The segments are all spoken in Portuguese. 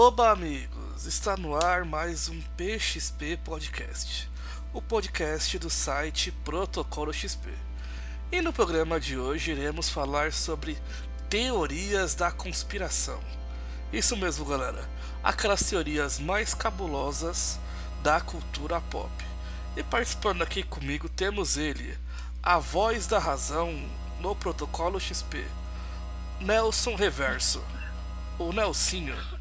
Oba, amigos! Está no ar mais um PXP Podcast, o podcast do site Protocolo XP. E no programa de hoje iremos falar sobre teorias da conspiração. Isso mesmo, galera. Aquelas teorias mais cabulosas da cultura pop. E participando aqui comigo temos ele, a voz da razão no Protocolo XP, Nelson Reverso, o Nelsinho.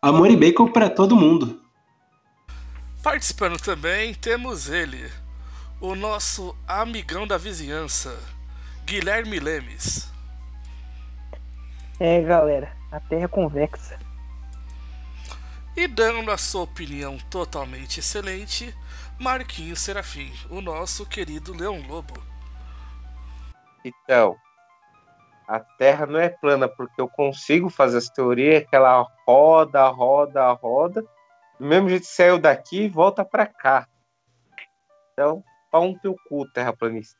Amor e bacon para todo mundo. Participando também temos ele, o nosso amigão da vizinhança, Guilherme Lemes. É, galera, a Terra é convexa. E dando a sua opinião totalmente excelente, Marquinhos Serafim, o nosso querido Leão Lobo. Então, a Terra não é plana porque eu consigo fazer as teorias que ela roda, roda, roda. Do mesmo jeito que saiu daqui e volta para cá. Então, pau um teu cu, terraplanista.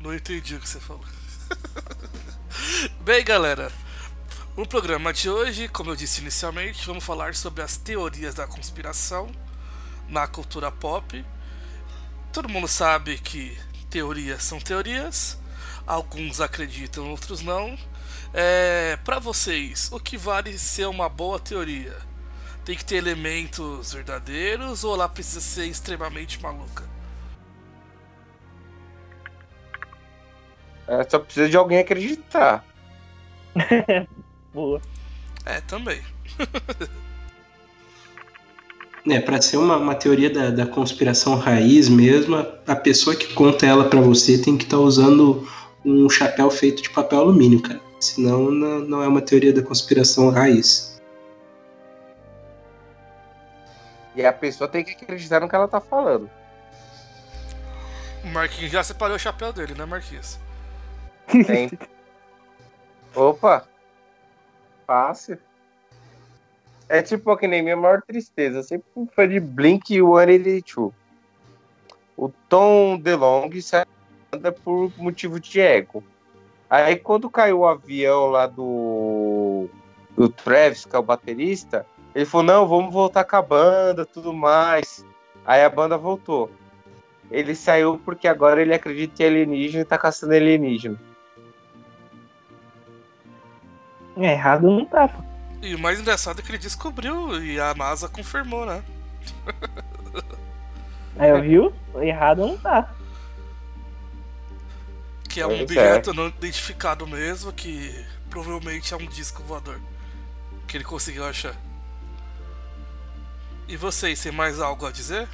Não entendi o que você falou. Bem, galera, no programa de hoje, como eu disse inicialmente, vamos falar sobre as teorias da conspiração na cultura pop. Todo mundo sabe que teorias são teorias, alguns acreditam, outros não. É, para vocês, o que vale ser uma boa teoria? Tem que ter elementos verdadeiros ou ela precisa ser extremamente maluca? É, só precisa de alguém acreditar. Boa. É, também. É, para ser uma, uma teoria da, da conspiração raiz mesmo, a, a pessoa que conta ela para você tem que estar tá usando um chapéu feito de papel alumínio, cara. Senão não, é uma teoria da conspiração raiz. E a pessoa tem que acreditar no que ela tá falando. O Marquinhos já separou o chapéu dele, né, Marquinhos? Tem. Opa! Fácil. É tipo que nem minha maior tristeza. Eu sempre fã de Blink 182. O Tom DeLonge saiu por motivo de ego. Aí quando caiu o avião lá do, do Travis, que é o baterista, ele falou, não, vamos voltar com a banda, tudo mais. Aí a banda voltou. Ele saiu porque agora ele acredita em alienígena e tá caçando alienígena. É, errado não tá, pô. E o mais engraçado é que ele descobriu e a NASA confirmou, né? Aí, viu? Errado não tá. Que é um Pois é. objeto não identificado mesmo, que provavelmente é um disco voador. Que ele conseguiu achar. E vocês, tem mais algo a dizer?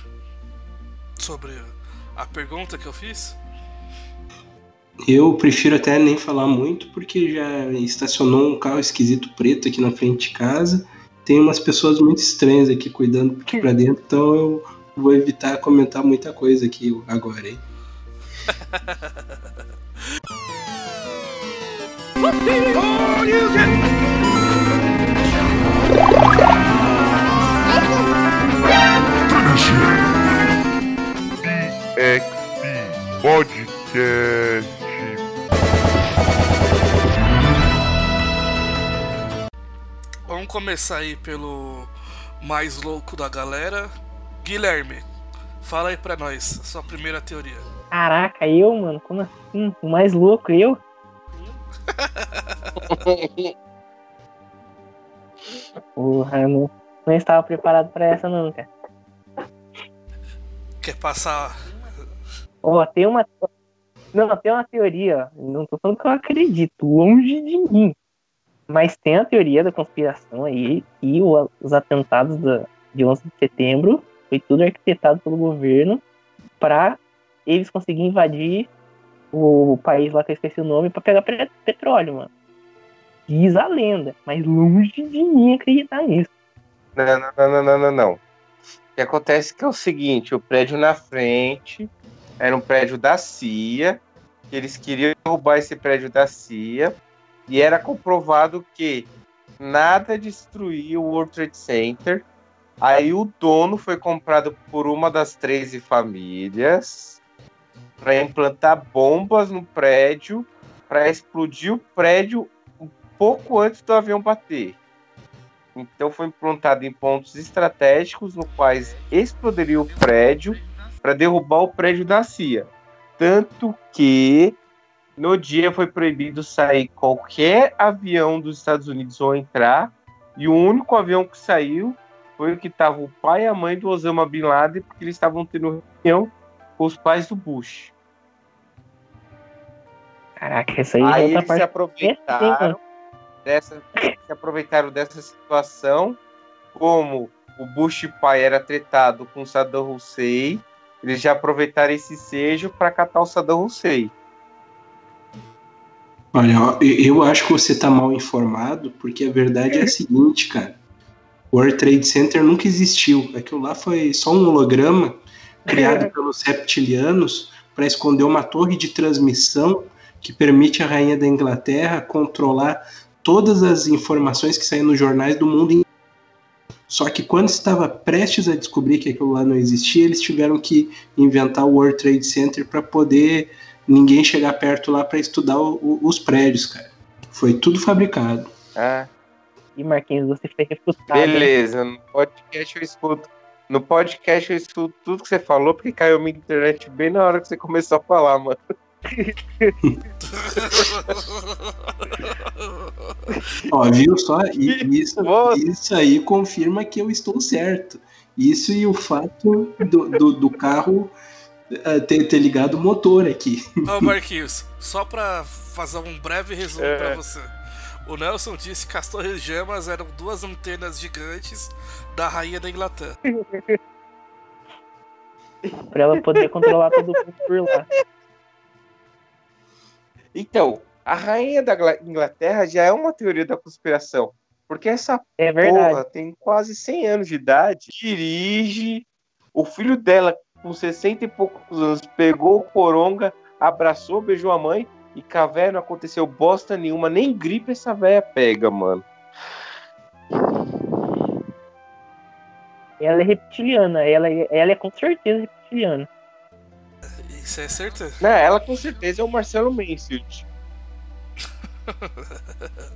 Sobre a pergunta que eu fiz? Eu prefiro até nem falar muito, porque já estacionou um carro esquisito preto aqui na frente de casa. Tem umas pessoas muito estranhas aqui cuidando aqui pra dentro, então eu vou evitar comentar muita coisa aqui agora, hein? PXP Podcast. Vamos começar aí pelo mais louco da galera. Guilherme, fala aí pra nós, sua primeira teoria. Caraca, eu, mano, como assim? O mais louco, eu? Porra, não, não estava preparado pra essa não, cara. Quer passar. Ó, tem uma. Não, tem uma teoria, ó. Não tô falando que eu acredito, longe de mim. Mas tem a teoria da conspiração aí e o- os atentados da, de 11 de setembro foi tudo arquitetado pelo governo pra eles conseguirem invadir o país lá que eu esqueci o nome pra pegar petróleo, mano. Diz a lenda, mas longe de mim acreditar nisso. Não, não, não, não, não, não. O que acontece que é o seguinte, o prédio na frente era um prédio da CIA, que eles queriam roubar esse prédio da CIA, e era comprovado que nada destruía o World Trade Center. Aí o dono foi comprado por uma das 13 famílias para implantar bombas no prédio, para explodir o prédio pouco antes do avião bater. Então foi implantado em pontos estratégicos no quais explodiria o prédio para derrubar o prédio da CIA. Tanto que no dia foi proibido sair qualquer avião dos Estados Unidos ou entrar, e o único avião que saiu foi o que estava o pai e a mãe do Osama Bin Laden, porque eles estavam tendo reunião os pais do Bush. Caraca, essa aí, Aí é outra eles se parte. aproveitaram dessa, se aproveitaram dessa situação, como o Bush pai era tretado com Saddam Hussein, eles já aproveitaram esse sejo para catar o Saddam Hussein. Olha, eu acho que você tá mal informado, porque a verdade é a seguinte, cara. O World Trade Center nunca existiu. Aquilo lá foi só um holograma criado pelos reptilianos para esconder uma torre de transmissão que permite à rainha da Inglaterra controlar todas as informações que saem nos jornais do mundo inteiro. Só que quando estava prestes a descobrir que aquilo lá não existia, eles tiveram que inventar o World Trade Center para poder ninguém chegar perto lá para estudar o- o- os prédios, cara. Foi tudo fabricado. Ah, E Marquinhos, você foi refutado. hein? beleza, no podcast eu escuto. No podcast eu escuto tudo que você falou, porque caiu minha internet bem na hora que você começou a falar, mano. Ó, viu só? Isso, isso aí confirma que eu estou certo. Isso e o fato do, do, do carro eh, ter, ter ligado o motor aqui. Ô Marquinhos, só pra fazer um breve resumo É. pra você. O Nelson disse que as torres gemas eram duas antenas gigantes da rainha da Inglaterra. Pra ela poder controlar todo mundo por lá. Então, a rainha da Gla- Inglaterra já é uma teoria da conspiração. Porque essa É porra tem quase 100 anos de idade, dirige, o filho dela com 60 e poucos anos pegou o coronga, abraçou, beijou a mãe e véia não aconteceu bosta nenhuma, nem gripe essa véia pega, mano. Ela é reptiliana. Ela, é- ela é com certeza reptiliana. Isso é certeza. Não, ela com certeza é o Marcelo Mansfield.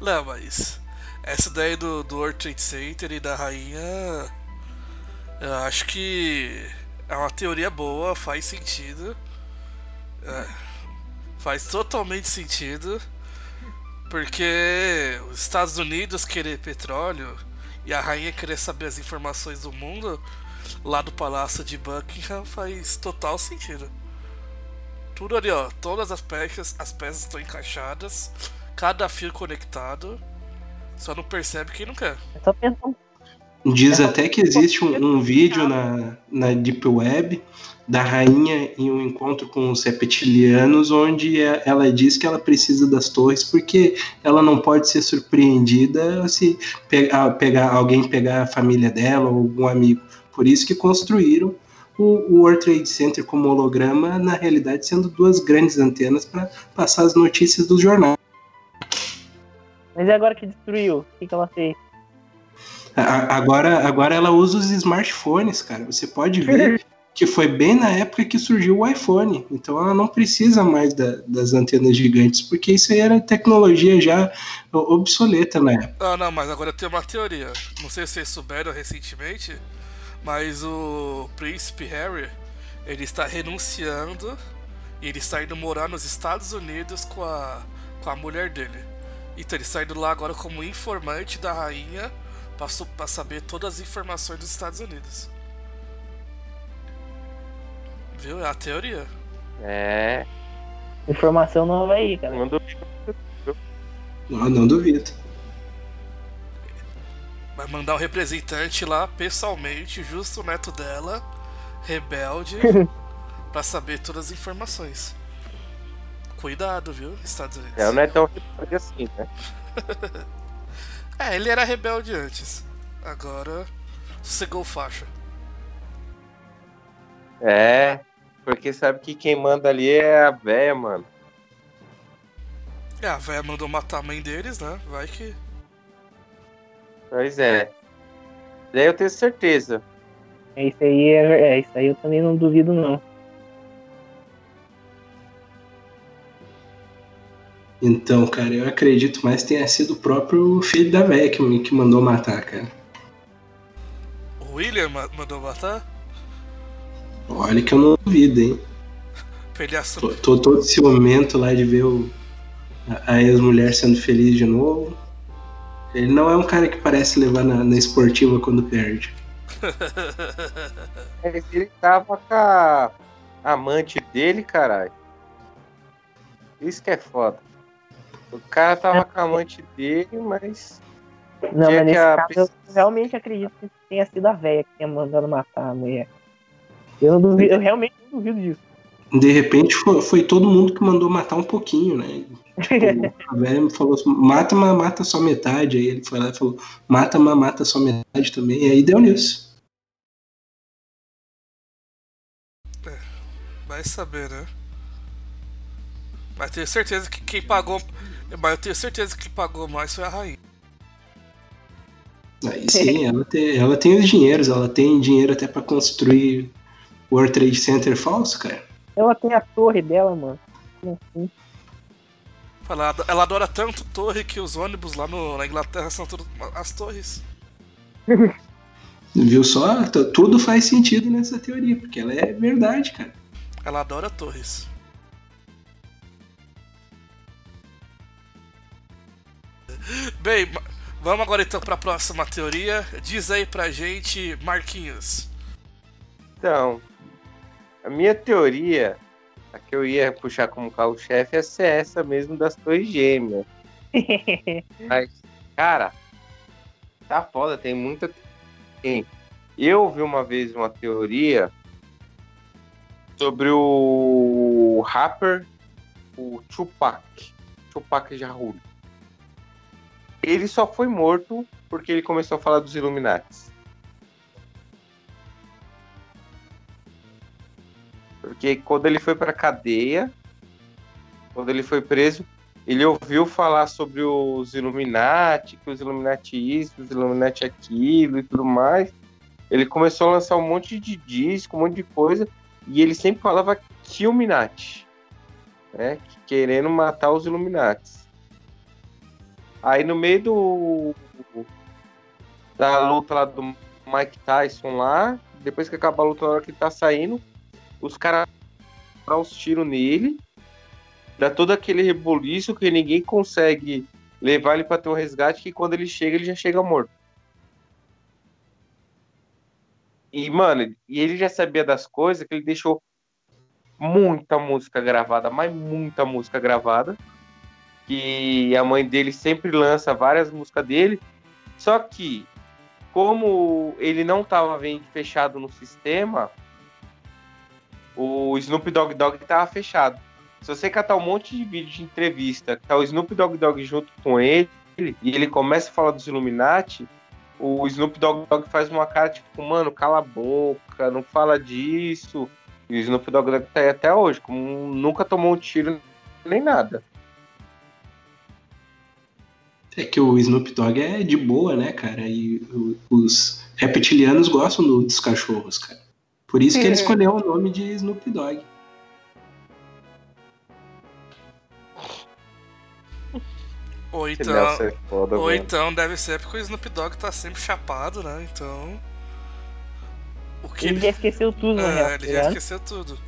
Não, mas essa daí do, do World Trade Center e da rainha, eu acho que é uma teoria boa, faz sentido. É, faz totalmente sentido. Porque os Estados Unidos querer petróleo e a rainha querer saber as informações do mundo lá do palácio de Buckingham faz total sentido. Tudo ali, ó. Todas as peças, as peças estão encaixadas, cada fio conectado. Só não percebe quem não quer. É só pensar Diz até que existe um, um vídeo na, na Deep Web da rainha em um encontro com os reptilianos, onde é- ela diz que ela precisa das torres porque ela não pode ser surpreendida se pegar, pegar alguém pegar a família dela ou algum amigo. Por isso que construíram o, o World Trade Center como holograma, na realidade sendo duas grandes antenas para passar as notícias dos jornais. Mas e agora que destruiu? O que, que ela fez? A- Agora, agora ela usa os smartphones, cara. Você pode ver que foi bem na época que surgiu o iPhone. Então ela não precisa mais da- das antenas gigantes, porque isso aí era tecnologia já obsoleta na época. Ah, não, mas agora tem uma teoria. Não sei se vocês souberam recentemente, mas o príncipe Harry, ele está renunciando e ele está indo morar nos Estados Unidos com a, com a mulher dele. Então ele está indo lá agora como informante da rainha pra, su- pra saber todas as informações dos Estados Unidos. Viu? É a teoria. É, Informação nova aí, cara. mandou Não, não duvido. Vai mandar um representante lá pessoalmente, justo o neto dela, rebelde, pra saber todas as informações. Cuidado, viu, Estados Unidos. É, não é tão rebelde assim, né? É, ele era rebelde antes. Agora sossegou faixa. É, porque sabe que quem manda ali é a véia, mano. É, a véia mandou matar a mãe deles, né? Vai que. Pois é. Daí eu tenho certeza. É isso aí, é, é isso aí eu também não duvido não. Então, cara, eu acredito mais que tenha sido o próprio filho da véia que, que mandou matar, cara. O William ma- mandou matar? Olha que eu não duvido, hein? Ele Tô, tô todo ciumento lá de ver o, a, a ex-mulher sendo feliz de novo. Ele não é um cara que parece levar na, na esportiva quando perde. Ele tava com a amante dele, caralho. Isso que é foda. O cara tava com a amante dele, mas. Não, Tinha mas nesse a caso eu realmente acredito que tenha sido a véia que tenha mandado matar a mulher. Eu, não duvido, eu realmente não duvido disso. De repente foi, foi todo mundo que mandou matar um pouquinho, né? Tipo, a velha falou assim, mata, mas mata só metade. Aí ele foi lá e falou, mata, mas mata só metade também. E aí deu nisso. Vai saber, né? Mas tenho certeza que quem pagou. Mas eu tenho certeza que quem pagou mais foi a rainha. Aí sim, ela tem, ela tem os dinheiros, ela tem dinheiro até pra construir o World Trade Center falso, cara. Ela tem a torre dela, mano. Assim? Fala, Ela adora tanto torre que os ônibus lá no- na Inglaterra são todas as torres. Viu só? Tudo faz sentido nessa teoria, porque ela é verdade, cara. Ela adora torres. Bem, vamos agora então pra próxima teoria. Diz aí pra gente, Marquinhos. Então, a minha teoria, a que eu ia puxar como carro-chefe, é ser essa mesmo das torres gêmeas. Mas, cara, tá foda, tem muita. Eu ouvi uma vez uma teoria sobre o rapper, o Tupac. Tupac Jarul. Ele só foi morto porque ele começou a falar dos Illuminati. Porque quando ele foi pra cadeia, quando ele foi preso, ele ouviu falar sobre os Illuminati, que os Illuminati isso, os Illuminati aquilo e tudo mais. Ele começou a lançar um monte de disco, um monte de coisa, e ele sempre falava Illuminati, né? que- Querendo matar os Illuminati. Aí no meio do da luta lá do Mike Tyson lá, depois que acaba a luta na hora que ele tá saindo, os caras dão os tiros nele, dá todo aquele reboliço que ninguém consegue levar ele pra ter um resgate, que quando ele chega, ele já chega morto. E, mano, e ele já sabia das coisas que ele deixou muita música gravada, mas muita música gravada. Que a mãe dele sempre lança várias músicas dele. Só que, como ele não tava bem fechado no sistema, o Snoop Dogg Dogg tava fechado. Se você catar um monte de vídeo de entrevista, tá o Snoop Dogg Dogg junto com ele, e ele começa a falar dos Illuminati, o Snoop Dogg Dogg faz uma cara tipo, mano, cala a boca, não fala disso. E o Snoop Dogg Dogg tá aí até hoje, como nunca tomou um tiro nem nada. É que o Snoop Dogg é de boa, né, cara? E os reptilianos gostam do- dos cachorros, cara. Por isso que ele escolheu o nome de Snoop Dogg. Ou então, é foda, ou então deve ser porque o Snoop Dogg tá sempre chapado, né? Então. O que Ele já esqueceu tudo, na real. É, ele já ligado? esqueceu tudo.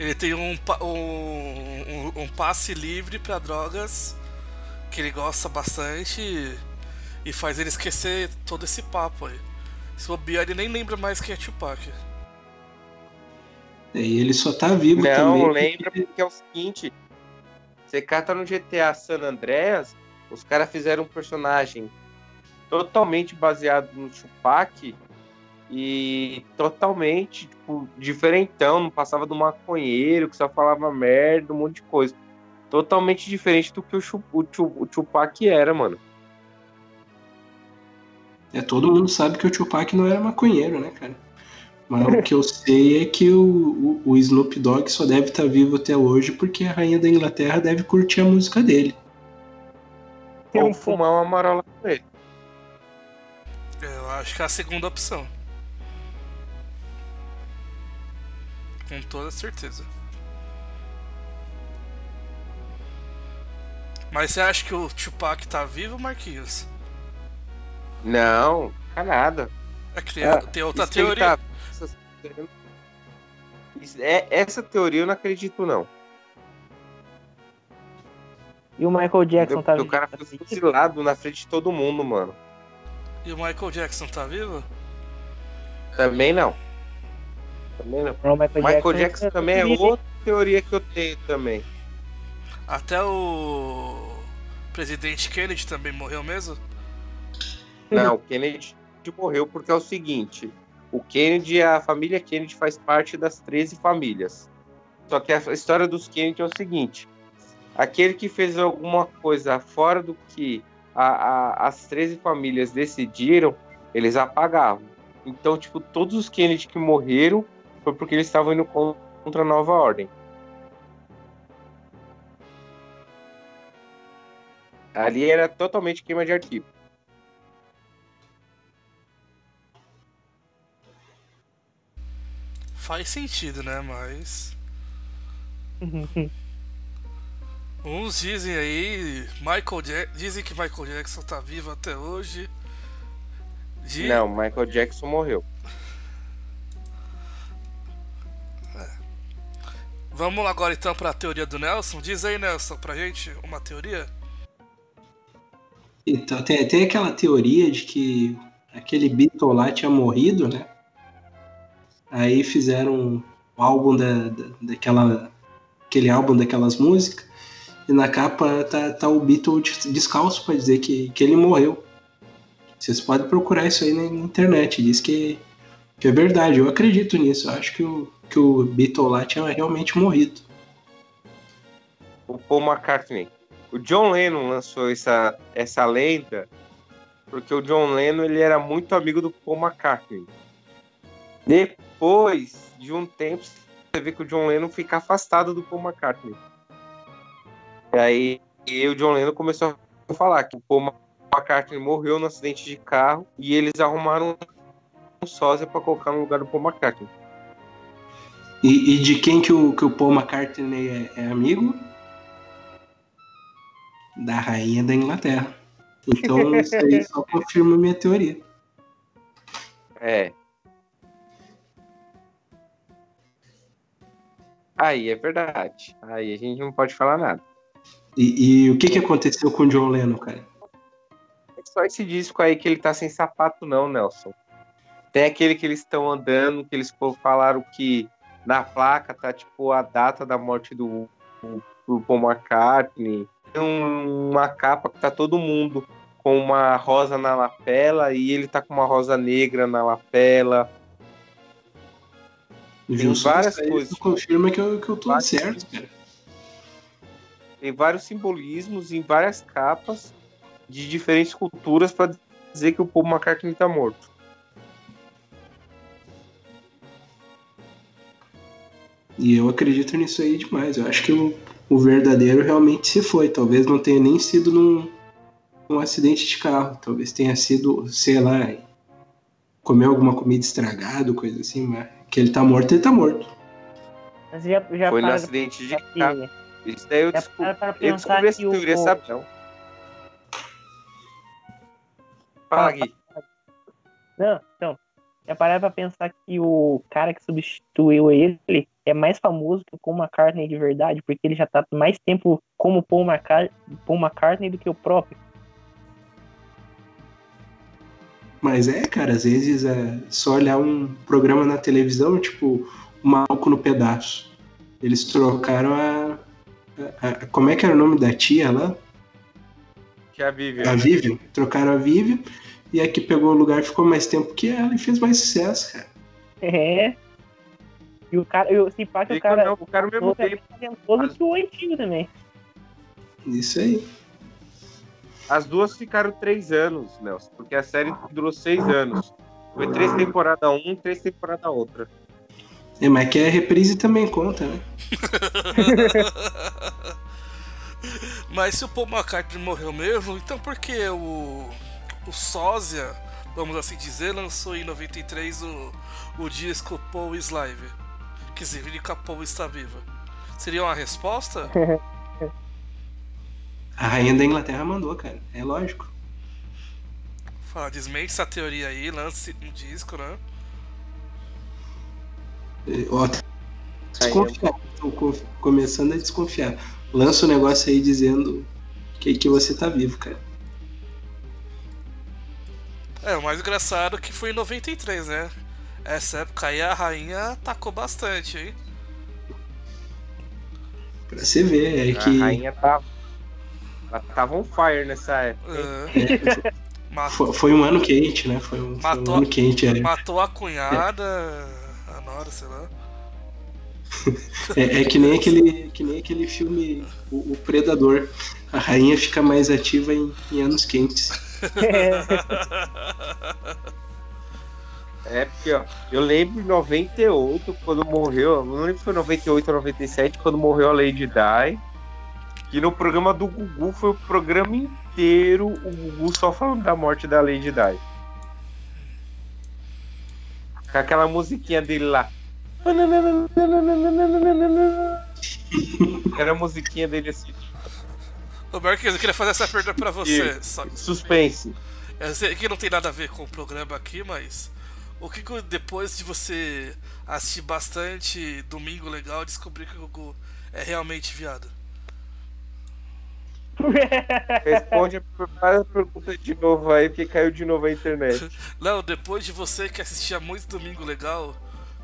Ele tem um, um, um, um passe livre pra drogas que ele gosta bastante e, e faz ele esquecer todo esse papo aí. Se bobear, ele nem lembra mais quem é Tupac. É, E ele só tá vivo também. Não, porque- lembra porque é o seguinte: você cata no GTA San Andreas, os caras fizeram um personagem totalmente baseado no Tupac e totalmente tipo, diferentão, não passava do maconheiro, que só falava merda, um monte de coisa. Totalmente diferente do que o, Chu- o, Chu- o Tupac era, mano. É, todo mundo sabe que o Tupac não era maconheiro, né, cara? Mas o que eu sei é que o, o, o Snoop Dogg só deve estar vivo até hoje porque a rainha da Inglaterra deve curtir a música dele. Tem Ou um fumar uma marola com ele. Eu acho que é a segunda opção. Com toda certeza. Mas você acha que o Tupac tá vivo, Marquinhos? Não, tá nada. É que tem, ah, tem outra teoria. Tá... É, essa teoria eu não acredito, não. E o Michael Jackson tá vivo? O cara foi fuzilado na frente de todo mundo, mano. E o Michael Jackson tá vivo? Também não. Também não. não Michael, Michael Jackson, Jackson é também é outra teoria que eu tenho também. Até o presidente Kennedy também morreu mesmo? Não, o Kennedy morreu porque é o seguinte: o Kennedy, a família Kennedy faz parte das 13 famílias. Só que a história dos Kennedy é o seguinte: aquele que fez alguma coisa fora do que a, a, as 13 famílias decidiram, eles apagavam. Então, tipo, todos os Kennedy que morreram foi porque eles estavam indo contra a nova ordem. Ali era totalmente queima de arquivo. Faz sentido, né? Mas. Uns dizem aí. Michael Jack... Dizem que Michael Jackson tá vivo até hoje. De... Não, Michael Jackson morreu. É. Vamos agora então para a teoria do Nelson. Diz aí, Nelson, pra gente uma teoria. Então, tem, tem aquela teoria de que aquele Beatle lá tinha morrido, né? Aí fizeram o álbum da, da, daquela. aquele álbum daquelas músicas. E na capa tá, tá o Beatle descalço para dizer que, que ele morreu. Vocês podem procurar isso aí na internet. Diz que, que é verdade. Eu acredito nisso. Eu acho que o, que o Beatle lá tinha realmente morrido. O Paul McCartney. O John Lennon lançou essa, essa lenda porque o John Lennon ele era muito amigo do Paul McCartney. Depois de um tempo, você vê que o John Lennon fica afastado do Paul McCartney. E aí e o John Lennon começou a falar que o Paul McCartney morreu no acidente de carro e eles arrumaram um sósia para colocar no lugar do Paul McCartney. E, e, de quem que o, que o Paul McCartney é, é amigo? Da rainha da Inglaterra. Então isso aí só confirma a minha teoria. É. Aí é verdade. Aí a gente não pode falar nada. E, e o que, que aconteceu com o John Lennon, cara? É só esse disco aí que ele tá sem sapato, não, Nelson. Tem aquele que eles estão andando, que eles falaram que na placa tá tipo a data da morte do, do Paul McCartney. Tem uma capa que tá todo mundo com uma rosa na lapela e ele tá com uma rosa negra na lapela. Tem várias coisas. Confirma que eu, que eu tô certo, cara. Tem vários simbolismos em várias capas de diferentes culturas para dizer que o Paul McCartney tá morto. E eu acredito nisso aí demais. Eu acho que o, o verdadeiro realmente se foi. Talvez não tenha nem sido num, num acidente de carro. Talvez tenha sido, sei lá, comer alguma comida estragada, coisa assim, mas que ele tá morto, ele tá morto. Mas já, já Foi no acidente de carro. Isso daí eu, descobri, eu descobri essa teoria, o... sabe não? Fala, Gui. Não, então. Já parar pra pensar que o cara que substituiu ele é mais famoso que o Paul McCartney de verdade, porque ele já tá mais tempo como Paul McCartney, Paul McCartney do que o próprio. Mas é, cara, às vezes é só olhar um programa na televisão, tipo, o Maluco no Pedaço. Eles trocaram a, a, a, Como é que era o nome da tia lá? Que é a Vivian. A Vivian. Trocaram a Vivian. E a que pegou o lugar ficou mais tempo que ela e fez mais sucesso, cara. É. E o cara, eu, se pá que o cara. o cara mesmo é tempo. É que o antigo também. Isso aí. As duas ficaram três anos, Nelson, porque a série durou seis anos. Foi três temporadas um, três temporadas outra. É, mas que a reprise também conta, né? mas se o Paul McCartney morreu mesmo, então por que o, o Sósia, vamos assim dizer, lançou em 93 o, o disco Paul is Live? Que significa Paul está viva. Seria uma resposta? A rainha da Inglaterra mandou, cara. É lógico. Fala, desmente essa teoria aí, lance um disco, né? Ó, desconfiar. Começando a desconfiar. Lança o negócio aí dizendo que, que você tá vivo, cara. É, o mais engraçado é que foi em 93, né? Essa época aí a rainha atacou bastante, hein? Pra você ver, é que. A rainha tava. Ela tava on fire nessa época. É, matou, Foi, foi um ano quente, né? Foi um, foi um Matou- ano quente. É, matou a cunhada, a nora, sei lá. é, é que, nem aquele, que nem aquele filme o, o Predador. A rainha fica mais ativa em, em anos quentes. É, porque, ó, eu lembro em 98, quando morreu, eu não lembro se foi 98 ou 97, quando morreu a Lady Di. Que no programa do Gugu foi o programa inteiro o Gugu só falando da morte da Lady Di. Com aquela musiquinha dele lá. Era a musiquinha dele assim, Ô Marquinhos, eu queria fazer essa pergunta pra você. Suspense. eu sei que não tem nada a ver com o programa aqui, mas. O que, depois de você assistir bastante Domingo Legal, descobrir que o Gugu é realmente viado? Responde a pergunta de novo aí, porque caiu de novo a internet. Não, depois de você que assistia muito Domingo Legal,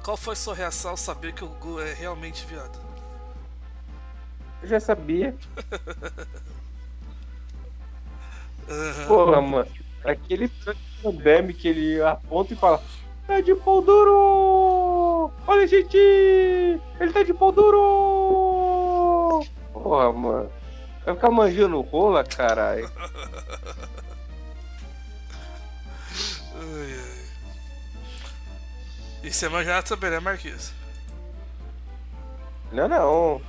qual foi sua reação ao saber que o Gugu é realmente viado? Eu já sabia. Porra, mano. Aquele Demi que ele aponta e fala: Tá de pau duro! Olha, gente! Ele tá de pau duro! Porra, mano. Vai ficar manjando rola, caralho. Ai, ai. E você manjava também, né, Marquinhos? Não, não.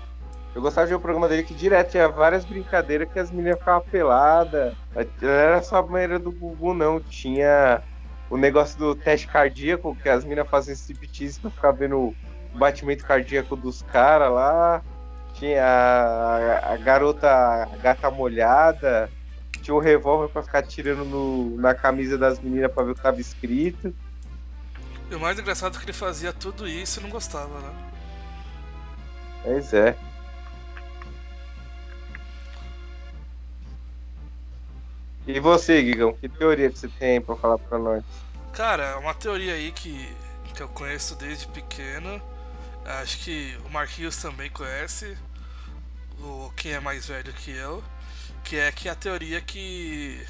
Eu gostava de ver o programa dele que direto tinha várias brincadeiras que as meninas ficavam peladas. Não era só a maneira do Gugu, não. Tinha o negócio do teste cardíaco, que as meninas faziam striptease pra ficar vendo o batimento cardíaco dos caras lá. Tinha a, a garota a gata molhada. Tinha o revólver pra ficar tirando no- na camisa das meninas pra ver o que tava escrito. E o mais engraçado é que ele fazia tudo isso e não gostava, né? Pois é. E você, Guigão, que teoria que você tem pra falar pra nós? Cara, é uma teoria aí que, que eu conheço desde pequeno. Acho que o Marquinhos também conhece. O, quem é mais velho que eu. Que é que a teoria que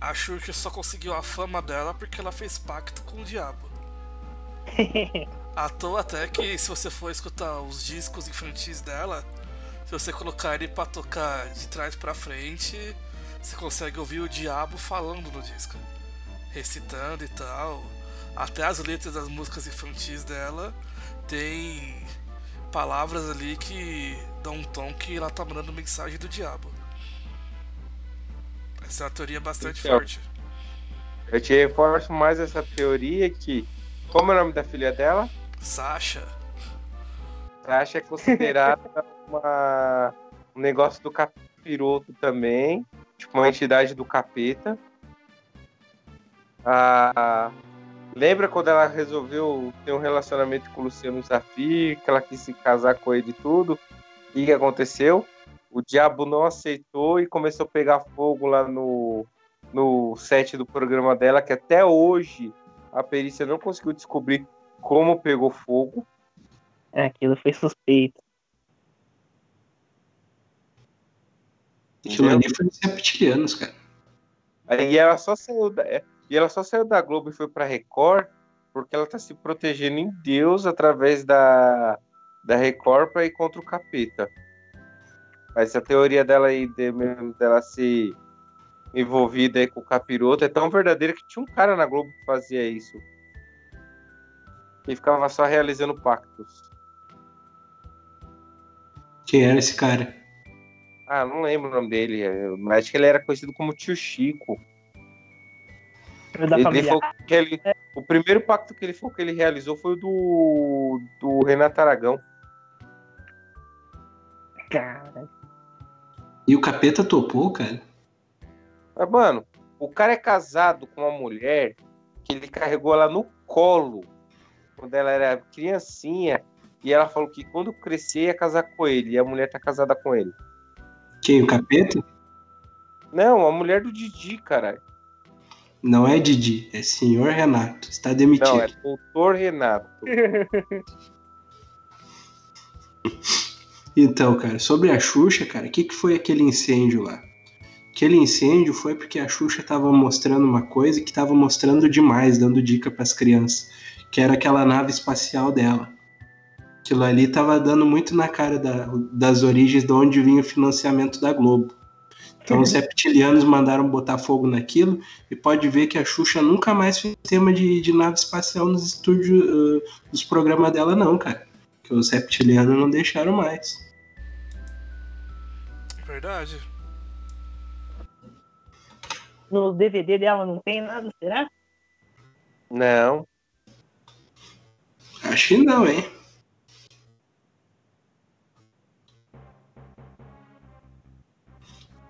a Xuxa só conseguiu a fama dela porque ela fez pacto com o diabo. À toa até que se você for escutar os discos infantis dela, se você colocar ele pra tocar de trás pra frente, você consegue ouvir o diabo falando no disco. Recitando e tal. Até as letras das músicas infantis dela tem palavras ali que dão um tom que ela tá mandando mensagem do diabo. Essa é uma teoria bastante Então. forte. Eu te reforço mais essa teoria que. Como é o nome da filha dela? Sasha. Sasha é considerada uma, um negócio do capiroto também. Tipo, uma entidade do capeta. Ah, lembra quando ela resolveu ter um relacionamento com o Luciano Zafir, que ela quis se casar com ele e tudo? O que aconteceu? O diabo não aceitou e começou a pegar fogo lá no, no set do programa dela, que até hoje a perícia não conseguiu descobrir como pegou fogo. É, Aquilo foi suspeito. Aquilo ali foi os reptilianos, cara. Aí ela só saiu da, é, e ela só saiu da Globo e foi pra Record porque ela tá se protegendo em Deus através da, da Record pra ir contra o capeta. Mas a teoria dela aí de, dela ser envolvida aí com o capiroto é tão verdadeira que tinha um cara na Globo que fazia isso. E ficava só realizando pactos. Quem era esse cara? Ah, não lembro o nome dele, é, mas acho que ele era conhecido como Tio Chico. Ele que ele- o primeiro pacto que ele falou que ele realizou foi o do, do Renato Aragão. Cara, E o capeta topou, cara? Mas, mano, o cara é casado com uma mulher que ele carregou ela no colo quando ela era criancinha. E ela falou que quando crescer ia casar com ele. E a mulher tá casada com ele. Quem? O capeta? Não, a mulher do Didi, caralho. Não é Didi, é senhor Renato. Está demitido. Não, é doutor Renato. Então, cara, sobre a Xuxa, cara, o que, que foi aquele incêndio lá? Aquele incêndio foi porque a Xuxa tava mostrando uma coisa que tava mostrando demais, dando dica para as crianças, que era aquela nave espacial dela. Aquilo ali tava dando muito na cara da- das origens de onde vinha o financiamento da Globo. Então os reptilianos mandaram botar fogo naquilo e pode ver que a Xuxa nunca mais fez tema de, de nave espacial nos estúdios, uh, dos programas dela, não, cara. Que os reptilianos não deixaram mais. Verdade. No DVD dela não tem nada, será? Não. Acho que não, hein?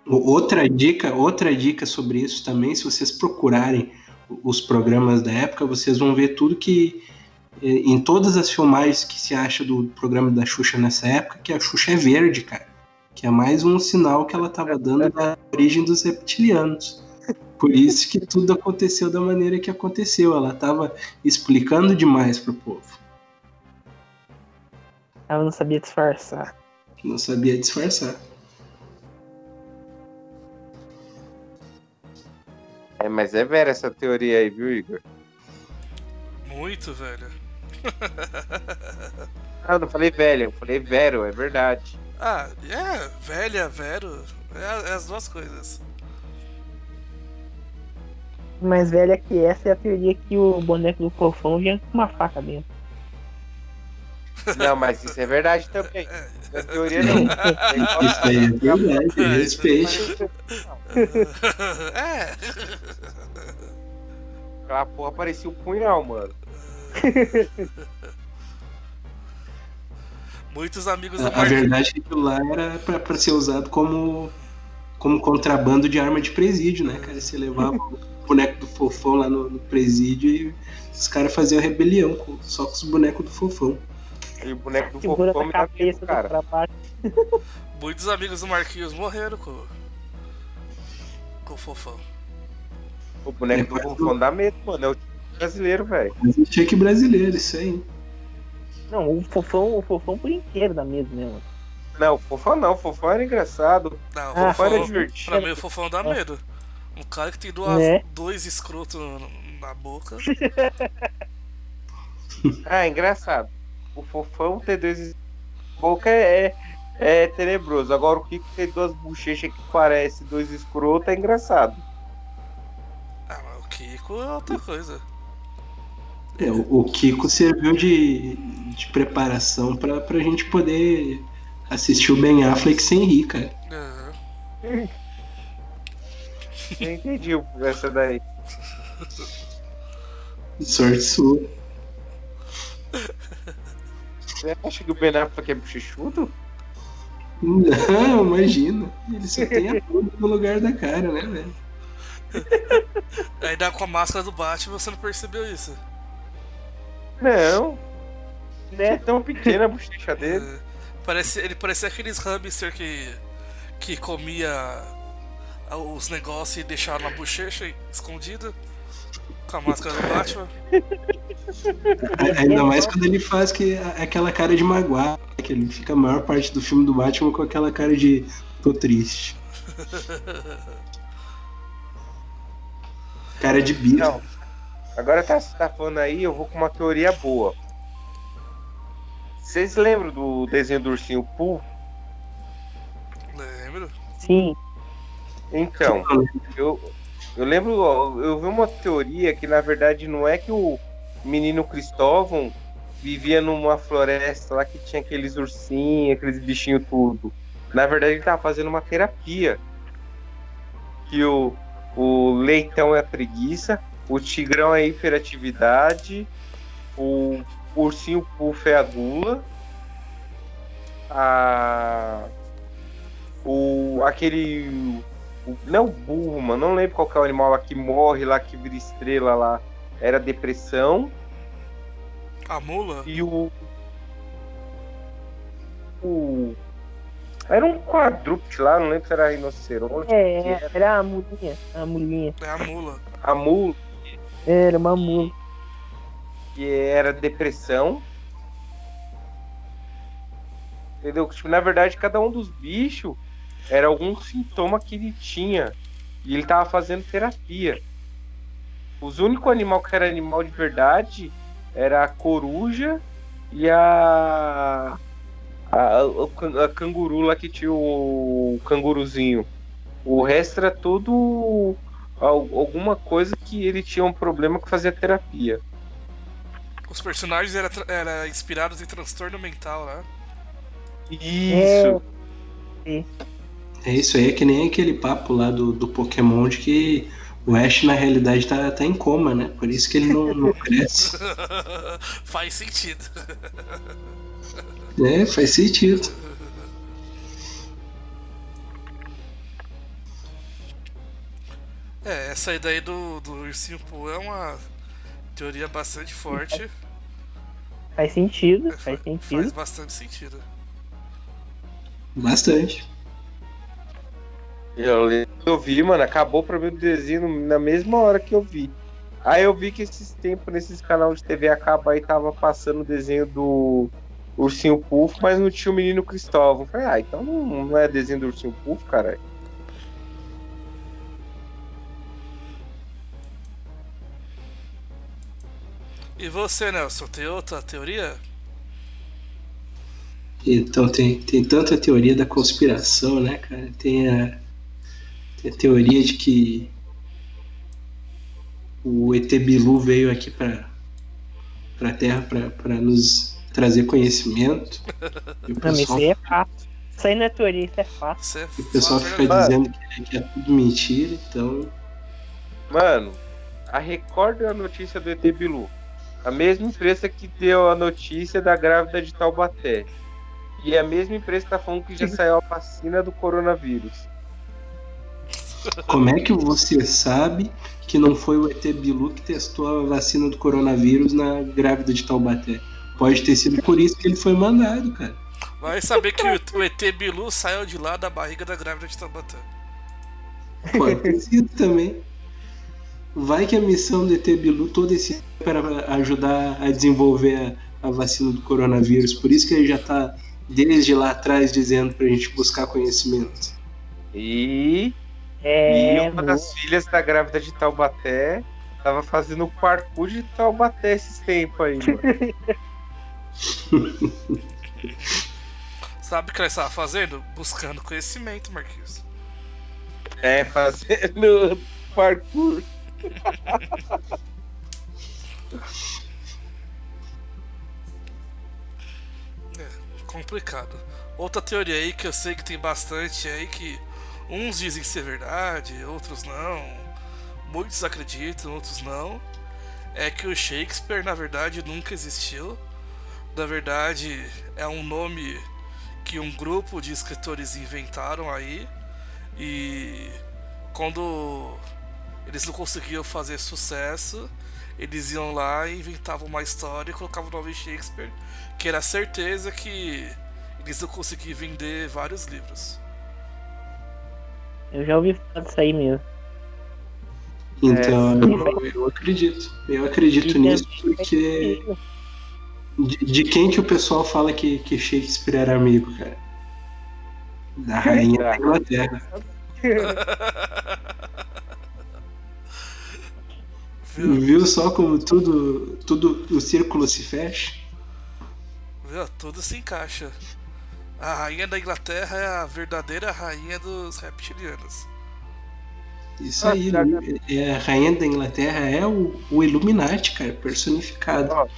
Outra dica, outra dica sobre isso também, se vocês procurarem os programas da época, vocês vão ver tudo que eh, em todas as filmagens que se acha do programa da Xuxa nessa época, que a Xuxa é verde, cara. Que é mais um sinal que ela estava dando da origem dos reptilianos. Por isso que tudo aconteceu da maneira que aconteceu. Ela estava explicando demais pro povo. Ela não sabia disfarçar. Não sabia disfarçar. É, mas é vera essa teoria aí, viu, Igor? Muito, velho. Ah, eu não falei velho, eu falei vero, é verdade. Ah, é, velha, vero. É, é as duas coisas. Mais velha que essa é a teoria que o boneco do fofão vinha com uma faca dentro. Não, mas isso é verdade também. A teoria não. Isso aí é verdade, respeite. é. Aquela porra parecia um punhal, mano. Muitos amigos A, a verdade é que aquilo lá era pra, pra ser usado como, como contrabando de arma de presídio, né, cara? Você levava o boneco do fofão lá no, no presídio e os caras faziam rebelião com- só com os bonecos do fofão. E o boneco do Segura fofão a me dá cabeça medo, cara. Muitos amigos do Marquinhos morreram com, com o fofão. O boneco do fofão dá medo, mano. É o brasileiro, velho. Tinha que brasileiro, isso aí. Não, o fofão, o fofão por inteiro dá medo mesmo. Não, o fofão não. O fofão era engraçado. Não, o Ah, fofão era fofão, divertido. pra mim o fofão dá É. medo. Um cara que tem duas, Né? dois escrotos na boca. Ah, engraçado. O fofão ter dois boca é, é tenebroso. Agora o Kiko ter duas bochechas que parece dois escrotos é engraçado. Ah, mas o Kiko é outra coisa. É, o, o Kiko serviu de, de preparação pra, pra gente poder assistir o Ben Affleck sem rir, cara. É. Eu entendi essa daí. Sorte sua. Você acha que o Ben Affleck é bochechudo? Não, imagina. Ele só tem a bunda no lugar da cara, né, velho? Aí dá com a máscara do Batman, você não percebeu isso. Não. É Né? tão pequena a bochecha dele. É. Parece, ele parecia aqueles hamster que, que comia os negócios e deixava na bochecha escondido. Com a máscara do Batman. Ainda mais quando ele faz que, aquela cara de magoar, que ele fica a maior parte do filme do Batman com aquela cara de tô triste. Cara de bicho. Não. Agora tá, você tá falando aí, eu vou com uma teoria boa. Vocês lembram do desenho do ursinho Pooh? Lembro. Sim. Então, eu, eu lembro, eu vi uma teoria que na verdade não é que o menino Cristóvão vivia numa floresta lá que tinha aqueles ursinhos, aqueles bichinhos tudo. Na verdade ele tava fazendo uma terapia. Que o, o leitão é a preguiça, o tigrão é a hiperatividade, o ursinho puff é a gula, a, o, aquele. O- não o burro, mano. Não lembro qual que é o animal lá que morre lá, que vira estrela lá. Era depressão. A mula? E o. O. Era um quadrúpede lá, não lembro se era rinoceronte. É, era a mulinha. A mulinha. É a mula. A mula, Era uma mula. que era depressão. Entendeu? Tipo, na verdade, cada um dos bichos era algum sintoma que ele tinha. E ele tava fazendo terapia. Os únicos animal que era animal de verdade era a coruja e a. A, can- a canguru lá que tinha o canguruzinho. O resto era tudo al- alguma coisa que ele tinha um problema que fazia terapia. Os personagens eram era inspirados em transtorno mental, né? Isso. É isso aí, é que nem aquele papo lá do, do Pokémon de que o Ash na realidade tá, tá em coma, né? Por isso que ele não, não cresce. Faz sentido. É, faz sentido. É, essa ideia do, do ursinho Poo é uma teoria bastante forte. Faz sentido, É, faz fa- sentido. Faz bastante sentido. Bastante. Eu, vi, mano, acabou pra mim o desenho na mesma hora que eu vi. Aí eu vi que esses tempos, nesses canais de TV acaba aí, tava passando o desenho do Ursinho Puff, mas não tinha o menino Cristóvão. Falei, ah, então não, não é desenho do Ursinho Puff, caralho. E você, Nelson, tem outra teoria? Então tem, tem tanta teoria da conspiração, né, cara? Tem a, tem a teoria de que o ET Bilu veio aqui para a Terra para nos trazer conhecimento. E o Não, mas isso pessoal, aí é fácil. Isso aí não é teoria, isso é fácil. Isso é o pessoal fica verdade. dizendo que, que é tudo mentira, então Mano, a Record deu a notícia do ET Bilu. A mesma empresa que deu a notícia da grávida de Taubaté. E a mesma empresa que tá falando que já saiu a vacina do coronavírus. Como é que você sabe que não foi o ET Bilu que testou a vacina do coronavírus na grávida de Taubaté? Pode ter sido por isso que ele foi mandado, cara. Vai saber que o, ET Bilu saiu de lá da barriga da grávida de Tabatã. Pode ter sido também. Vai que a missão do ET Bilu todo esse tempo para ajudar a desenvolver a, a vacina do coronavírus. Por isso que ele já tá desde lá atrás dizendo pra gente buscar conhecimento. E, É. e uma das filhas da grávida de Taubaté tava fazendo o parkour de Taubaté esses tempos aí, mano. Sabe o que ela estava fazendo? Buscando conhecimento, Marquinhos. É, fazendo parkour. Complicado. Outra teoria aí que eu sei que tem bastante aí que uns dizem ser verdade, outros não. Muitos acreditam, outros não. É que o Shakespeare na verdade nunca existiu. Na verdade é um nome que um grupo de escritores inventaram aí. E quando eles não conseguiam fazer sucesso, eles iam lá e inventavam uma história e colocavam o nome Shakespeare, que era certeza que eles iam conseguir vender vários livros. Eu já ouvi falar disso aí mesmo. Então eu, eu acredito. Eu acredito E nisso porque. De, de quem que o pessoal fala que, que Shakespeare era amigo, cara? Da rainha da Inglaterra. Viu? Viu só como tudo, tudo o círculo se fecha? Viu? Tudo se encaixa. A rainha da Inglaterra é a verdadeira rainha dos reptilianos. Isso aí, é, a rainha da Inglaterra é o, o Illuminati, cara, personificado.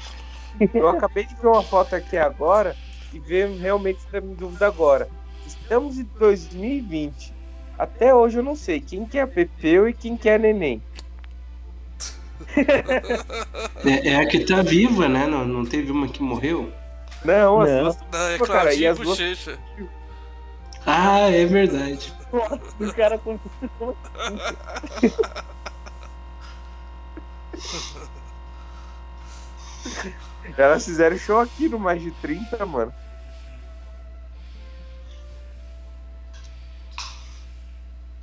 Eu acabei de ver uma foto aqui agora e ver realmente está me dúvida agora. Estamos em 2020. Até hoje eu não sei quem que é Pepeu e quem que é Neném. É, é a que tá viva, né? Não, não teve uma que morreu? Não, as Não. duas. Não, é Pô, cara, e as duas- Bochecha. Ah, é verdade. Nossa, o cara com Elas fizeram show aqui no mais de 30, mano.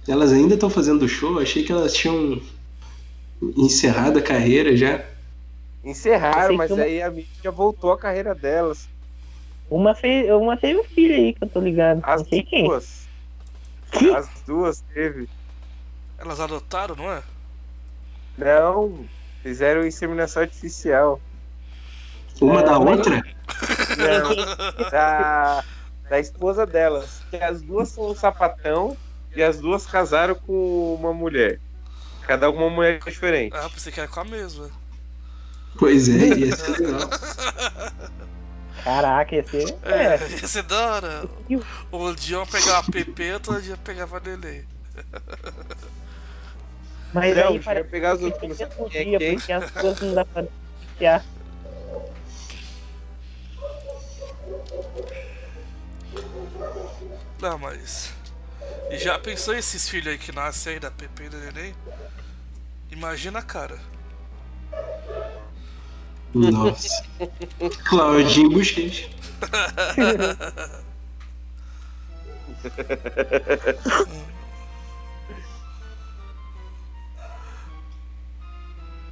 Elas ainda estão fazendo show? Achei que elas tinham encerrado a carreira já. Encerraram, sei mas que uma- aí a mídia voltou a carreira delas. Uma, fez, uma teve um filho aí que eu tô ligado. As não sei quem. duas. Que? As duas teve. Elas adotaram, não é? Não, fizeram inseminação artificial. Uma É, da outra? Não, da, da esposa delas. Que as duas são um sapatão e as duas casaram com uma mulher. Cada uma mulher diferente. Ah, pensei que era com a mesma. Pois é, ia ser legal. Caraca, esse É, é. ia ser da hora. Um dia eu pegava PP, outro dia eu pegava neném. Mas Não, aí chega a parece pegar as outras, quem é dia, quem. porque as duas não dá pra diferenciar. Não, mas. E já pensou esses filhos aí que nascem aí da PP e da neném? Imagina a cara. Nossa. Claudinho Bochecha.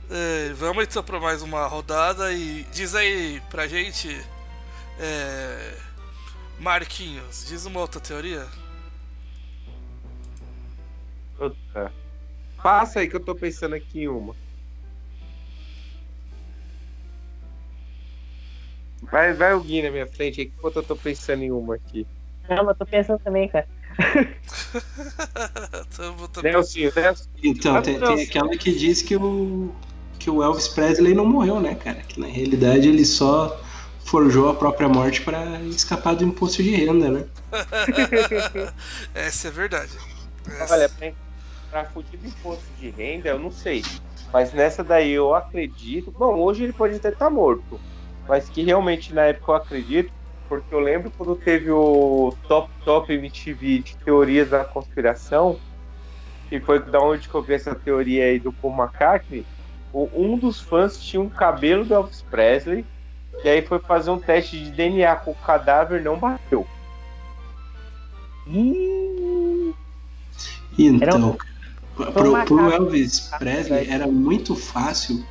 É, vamos então pra mais uma rodada e diz aí pra gente. É, Marquinhos, diz uma outra teoria. Puta. Passa aí que eu tô pensando aqui em uma. Vai, vai o Gui na minha frente aí, enquanto eu tô pensando em uma aqui. Não, mas eu tô pensando também, cara. Tamo também. Nelsinho, Nelson. Então, tem, tem aquela que diz que o, que o Elvis Presley não morreu, né, cara? Que na realidade ele só forjou a própria morte para escapar do imposto de renda, né? Essa é verdade. Essa- Olha, pra, pra fugir do imposto de renda, eu não sei. Mas nessa daí eu acredito. Bom, hoje ele pode até estar morto. Mas que realmente na época eu acredito. Porque eu lembro quando teve o Top Top MTV de teorias da conspiração. Que foi da onde que eu vi essa teoria aí do Paul McCartney. o- Um dos fãs tinha um cabelo do Elvis Presley. E aí foi fazer um teste de DNA com o cadáver não bateu. Ih, Então, um- pro, pro. Elvis Presley era muito fácil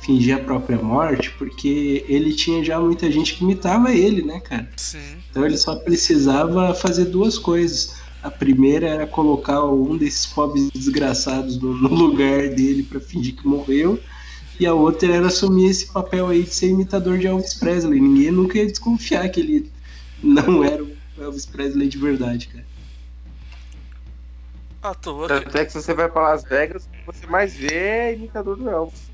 fingir a própria morte, porque ele tinha já muita gente que imitava ele, né, cara? Sim. Então ele só precisava fazer duas coisas. A primeira era colocar um desses pobres desgraçados no, no lugar dele pra fingir que morreu. E a outra era assumir esse papel aí de ser imitador de Elvis Presley. Ninguém nunca ia desconfiar que ele não era o Elvis Presley de verdade, cara. À toa que. Tanto é que se você vai pra Las Vegas, o que você mais vê é imitador do Elvis.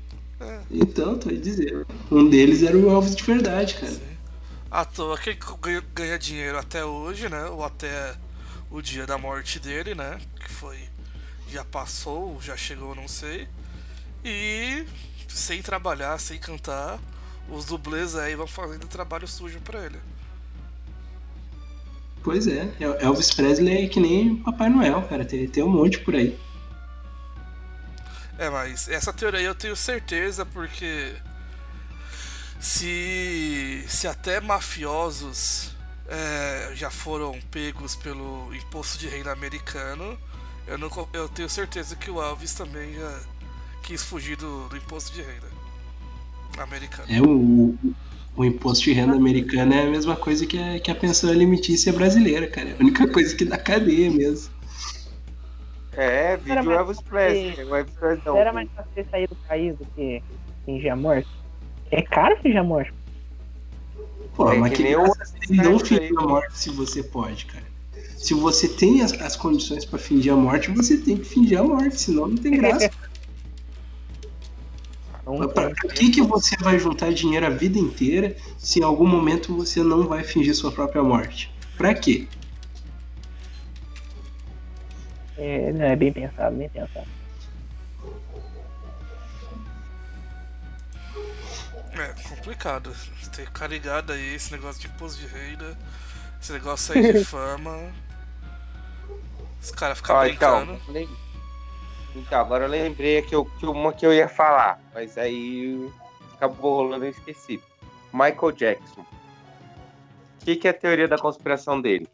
Então, tô aí dizendo. Um deles era o Elvis de verdade, cara. À toa que ele ganha, dinheiro até hoje, né? Ou até o dia da morte dele, né? Que foi. Já passou, já chegou, não sei. E sem trabalhar, sem cantar, os dublês aí vão fazendo trabalho sujo pra ele. Pois é, El- Elvis Presley é que nem Papai Noel, cara. Tem, tem um monte por aí. É, mas essa teoria eu tenho certeza porque se, se até mafiosos é, já foram pegos pelo imposto de renda americano, eu, não, eu tenho certeza que o Elvis também já quis fugir do, do imposto de renda americano. É o, o imposto de renda americano é a mesma coisa que a, que a pensão alimentícia brasileira, cara. É a única coisa que dá cadeia mesmo. É, vídeo Elvis Presley. O Elvis Presley não. era mais fácil você sair do país do que fingir a morte? É caro fingir a morte. Pô, É mas que que nem tem não fingir a morte se você pode, cara. Se você tem as, as condições pra fingir a morte, você tem que fingir a morte, senão não tem graça. Pra, pra que, que você vai juntar dinheiro a vida inteira se em algum momento você não vai fingir sua própria morte? Pra quê? É, não, é bem pensado, bem pensado. É complicado. Tem que ficar ligado aí, esse negócio de imposto de renda, esse negócio aí de fama. Os caras ficam Ó, brincando. então, então, agora eu lembrei que, eu, que uma que eu ia falar, mas aí acabou rolando e eu esqueci. Michael Jackson. O que, que é a teoria da conspiração dele?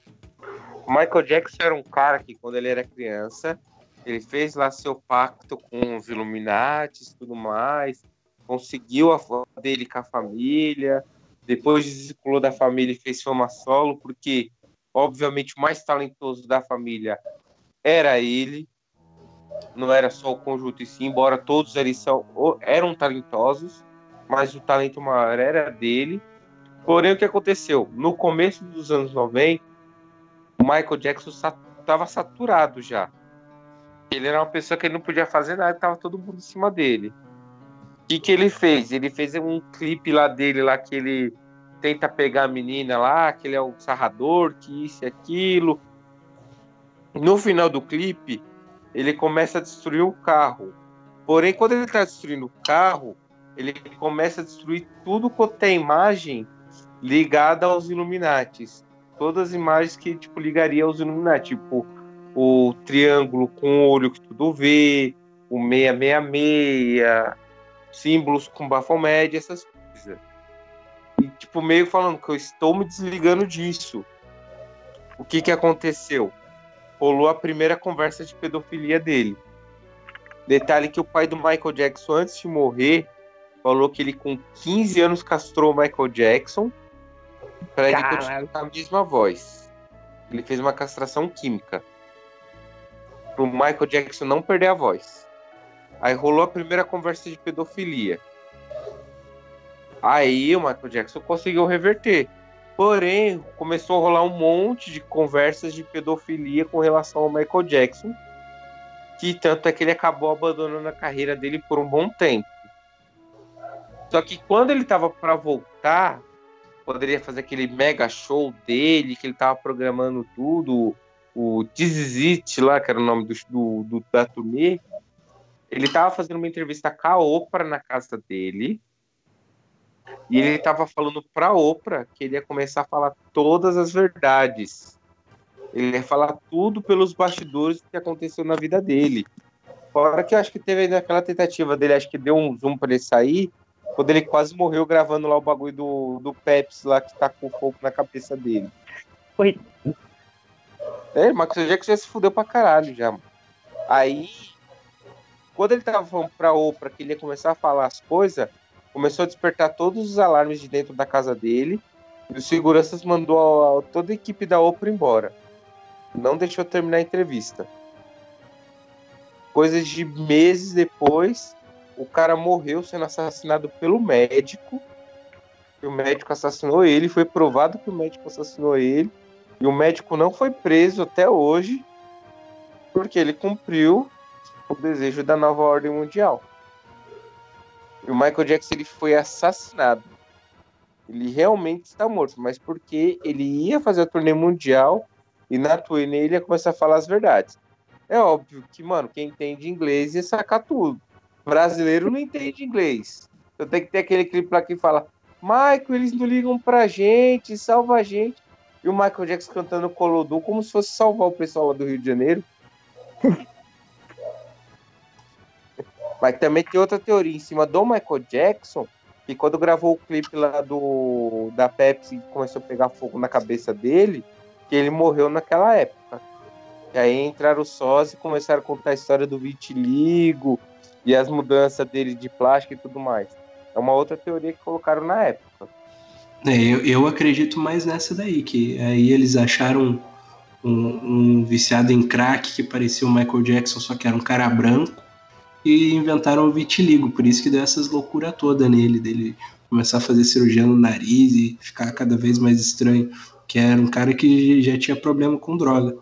O Michael Jackson era um cara que, quando ele era criança, ele fez lá seu pacto com os Illuminati e tudo mais, conseguiu a foto dele com a família, depois desvinculou da família e fez fama solo, porque, obviamente, o mais talentoso da família era ele, não era só o conjunto em si, embora todos eles são, eram talentosos, mas o talento maior era dele. Porém, o que aconteceu? No começo dos anos 90, Michael Jackson estava saturado já. Ele era uma pessoa que ele não podia fazer nada, estava todo mundo em cima dele. O que, que ele fez? Ele fez um clipe lá dele, lá que ele tenta pegar a menina lá, que ele é o sarrador, que isso e aquilo. No final do clipe, ele começa a destruir o carro. Porém, quando ele está destruindo o carro, ele começa a destruir tudo quanto é imagem ligada aos Illuminates. Todas as imagens que tipo ligaria aos Illuminati, tipo o triângulo com o olho que tudo vê, o 666, símbolos com Baphomet, essas coisas. E tipo meio falando que eu estou me desligando disso. O que que aconteceu? Rolou a primeira conversa de pedofilia dele. Detalhe que o pai do Michael Jackson, antes de morrer, falou que ele com 15 anos castrou o Michael Jackson para ele Caralho. continuar com a mesma voz. Ele fez uma castração química. Pro Michael Jackson não perder a voz. Aí rolou a primeira conversa de pedofilia. Aí o Michael Jackson conseguiu reverter. Porém, começou a rolar um monte de conversas de pedofilia com relação ao Michael Jackson. Que tanto é que ele acabou abandonando a carreira dele por um bom tempo. Só que quando ele tava para voltar, poderia fazer aquele mega show dele, que ele tava programando tudo, o This Is It lá, que era o nome do, do, do- da turnê, ele tava fazendo uma entrevista com a Oprah na casa dele, e ele tava falando pra Oprah que ele ia começar a falar todas as verdades. Ele ia falar tudo pelos bastidores do que aconteceu na vida dele. Fora que eu acho que teve aquela tentativa dele, acho que deu um zoom pra ele sair, quando ele quase morreu gravando lá o bagulho do, do Pepsi lá que tá com fogo na cabeça dele. Foi- É, o Michael Jackson já se fudeu pra caralho já. mano. Aí, quando ele tava falando pra Oprah que ele ia começar a falar as coisas, começou a despertar todos os alarmes de dentro da casa dele. E os seguranças mandou a- toda a equipe da Oprah embora. Não deixou terminar a entrevista. Coisas de meses depois, o cara morreu sendo assassinado pelo médico. O médico assassinou ele. Foi provado que o médico assassinou ele. E o médico não foi preso até hoje. Porque ele cumpriu o desejo da nova ordem mundial. E o Michael Jackson ele foi assassinado. Ele realmente está morto, mas porque ele ia fazer a turnê mundial e na turnê ele ia começar a falar as verdades. É óbvio que, mano, quem entende inglês ia sacar tudo. Brasileiro não entende inglês. Então tem que ter aquele clipe lá que fala: Michael, eles não ligam pra gente, salva a gente. E o Michael Jackson cantando Colodu como se fosse salvar o pessoal lá do Rio de Janeiro. Mas também tem outra teoria em cima do Michael Jackson, que quando gravou o clipe lá do da Pepsi começou a pegar fogo na cabeça dele, que ele morreu naquela época. E aí entraram os sós e começaram a contar a história do vitiligo e as mudanças dele de plástico e tudo mais. É uma outra teoria que colocaram na época. É, eu, eu acredito mais nessa daí, que aí eles acharam um, um viciado em crack que parecia o Michael Jackson, só que era um cara branco, e inventaram o vitiligo, por isso que deu essas loucuras toda nele, dele começar a fazer cirurgia no nariz e ficar cada vez mais estranho, que era um cara que já tinha problema com droga.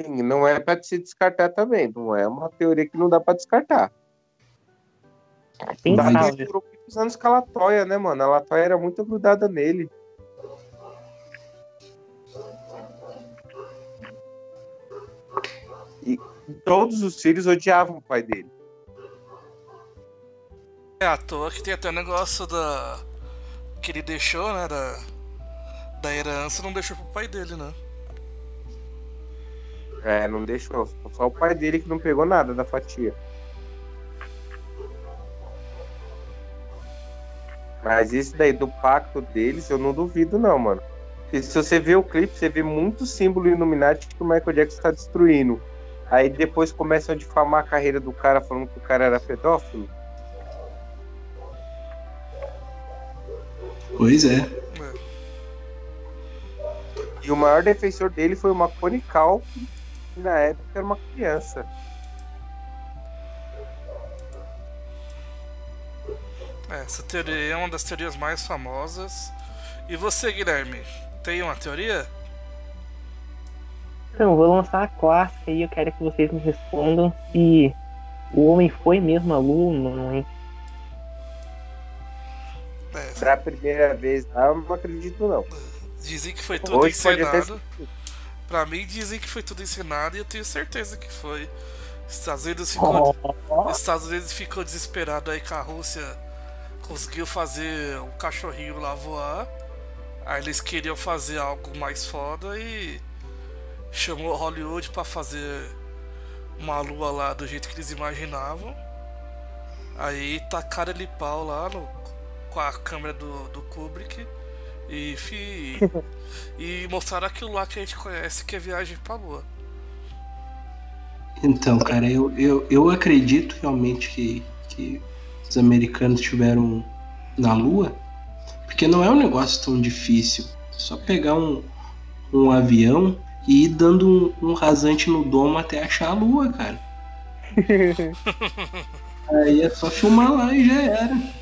Sim, não é para se descartar também. Não é uma teoria que não dá para descartar. Tem Mas- salve. Ele durou muitos anos com a Latoya, né, mano? A Latoya era muito grudada nele. E todos os filhos odiavam o pai dele. É à toa que tem até o negócio da. que ele deixou, né? Da, da herança, não deixou pro pai dele, né? É, não deixou. Só o pai dele que não pegou nada da fatia. Mas isso daí do pacto deles, eu não duvido, não, mano. E se você vê o clipe, você vê muito símbolo Illuminati que o Michael Jackson está destruindo. Aí depois começam a difamar a carreira do cara falando que o cara era pedófilo. Pois é. E o maior defensor dele foi o Macone Cal, que na época era uma criança. É, essa teoria é uma das teorias mais famosas. E você, Guilherme, tem uma teoria? Então, vou lançar a clássica e eu quero que vocês me respondam se o homem foi mesmo a lua ou não? É, Pra primeira vez lá, eu não acredito, não. dizem que foi tudo Hoje encenado. Pra mim, dizem que foi tudo encenado e eu tenho certeza que foi. Estados Unidos ficou, Ó, Estados Unidos ficou desesperado aí que a Rússia conseguiu fazer o cachorrinho lá voar. Aí eles queriam fazer algo mais foda e chamou Hollywood pra fazer uma lua lá do jeito que eles imaginavam. Aí tacaram ele pau lá no, com a câmera do, do Kubrick e, fi, e mostraram aquilo lá que a gente conhece que é viagem pra lua. Então, cara, eu, eu, eu acredito realmente que, que os americanos estiveram na Lua, porque não é um negócio tão difícil. É só pegar um, um avião e ir dando um, um rasante no domo até achar a Lua, cara. Aí é só filmar lá e já era.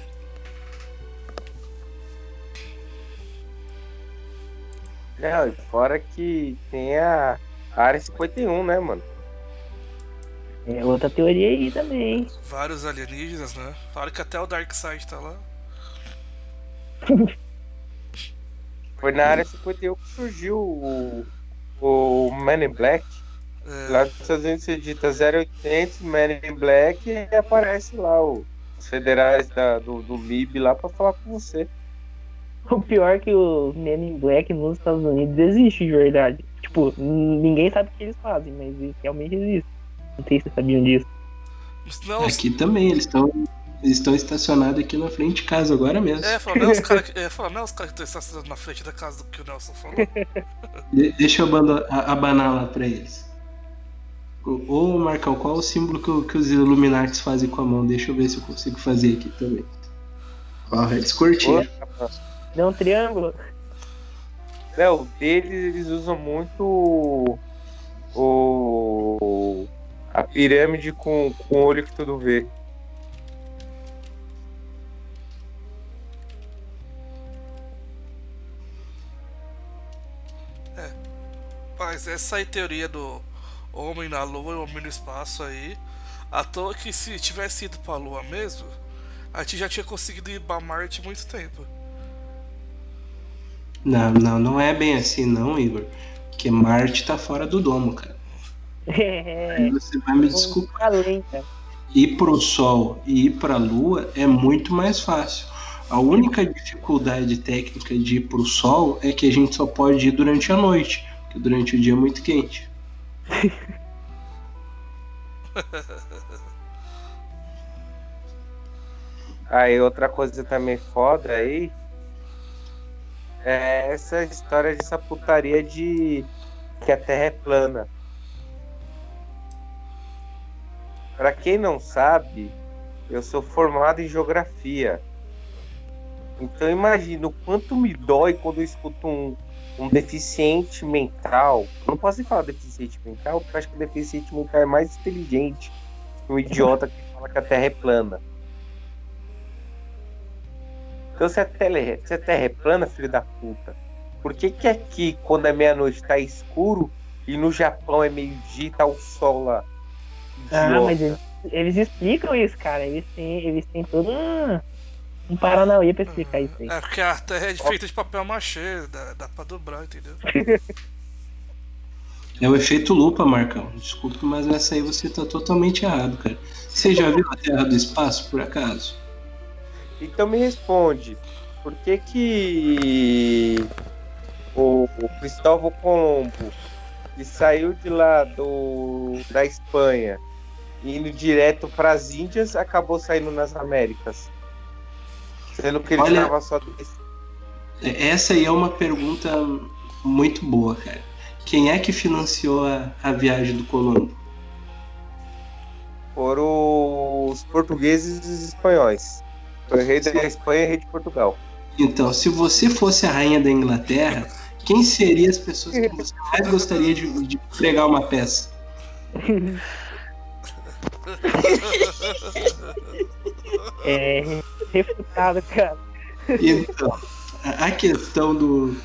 Não, e fora que tem a Área 51, né, mano? É outra teoria aí também. Vários alienígenas, né? Falaram que até o Darkseid tá lá. Foi na Área 51 que surgiu o, o Man in Black. É, Lá nos Estados Unidos você digita 0800 Man in Black e aparece lá o- os federais da- do, do MIB lá pra falar com você. O pior é que os Men in Black nos Estados Unidos existe de verdade. Tipo, ninguém sabe o que eles fazem, mas realmente existe. Não sei se vocês sabiam disso. não, os- Aqui também, eles estão eles estão estacionados aqui na frente de casa agora mesmo. é, falou, não é os caras que é, é estão estacionados na frente da casa do que o Nelson falou. De- deixa eu abanar lá pra eles. Ô, Marcão, qual o símbolo que, o- que os Illuminatis fazem com a mão? Deixa eu ver se eu consigo fazer aqui também. Ó, eles curtiram. Não, um triângulo. Não, o deles eles usam muito o a pirâmide com, com o olho que tudo vê. Mas essa aí teoria do homem na lua e homem no espaço aí, à toa que se tivesse ido pra lua mesmo, a gente já tinha conseguido ir pra Marte há muito tempo. Não, não, não é bem assim não, Igor. Porque Marte tá fora do domo, cara. É. Aí você vai me desculpar. Além, cara. Ir pro Sol e ir pra Lua é muito mais fácil. A única dificuldade técnica de ir pro Sol é que a gente só pode ir durante a noite, porque durante o dia é muito quente. Aí outra coisa também foda aí é essa história dessa putaria de que a Terra é plana. Pra quem não sabe, eu sou formado em geografia. Então imagina o quanto me dói quando eu escuto um, um deficiente mental. Eu não posso nem falar deficiente mental, porque eu acho que o deficiente mental é mais inteligente que um idiota que fala que a Terra é plana. Então se a, tele, se a Terra é plana, filho da puta, por que que aqui, quando é meia-noite, tá escuro e no Japão é meio-dia e tá o sol lá? Ah, Idiota. mas eles, eles explicam isso, cara. Eles têm, eles têm todo um, um Paranauê pra explicar isso aí. É porque a Terra é feita de papel machê, dá, dá pra dobrar, entendeu? É o efeito lupa, Marcão. Desculpe, mas nessa aí você tá totalmente errado, cara. Você já viu a Terra do Espaço, por acaso? Então me responde, por que que o, o Cristóvão Colombo que saiu de lá do, da Espanha indo direto para as Índias, acabou saindo nas Américas. Sendo que ele Olha- estava só. Essa aí é uma pergunta muito boa, cara. Quem é que financiou a, a viagem do Colombo? Foram os portugueses e os espanhóis. Foi rei da Espanha e rei de Portugal. Então, se você fosse a rainha da Inglaterra, quem seriam as pessoas que você mais gostaria de, de pregar uma peça? É refutado, cara. Então, a questão do,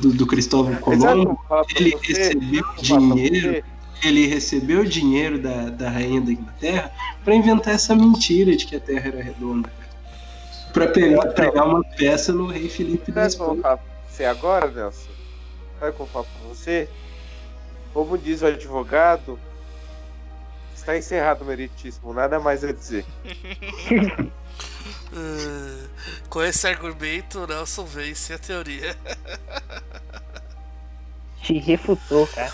do, do Cristóvão Colombo, ele você? recebeu dinheiro, ele recebeu dinheiro da, da rainha da Inglaterra para inventar essa mentira de que a Terra era redonda. Pra pegar, Então. pregar uma peça no rei Felipe da Espanha. você agora, Nelson? Sabe o que eu vou falar pra você? Como diz o advogado, está encerrado o meritíssimo, nada mais a dizer. Ah, com esse argumento, Nelson vence a teoria. Te refutou, cara.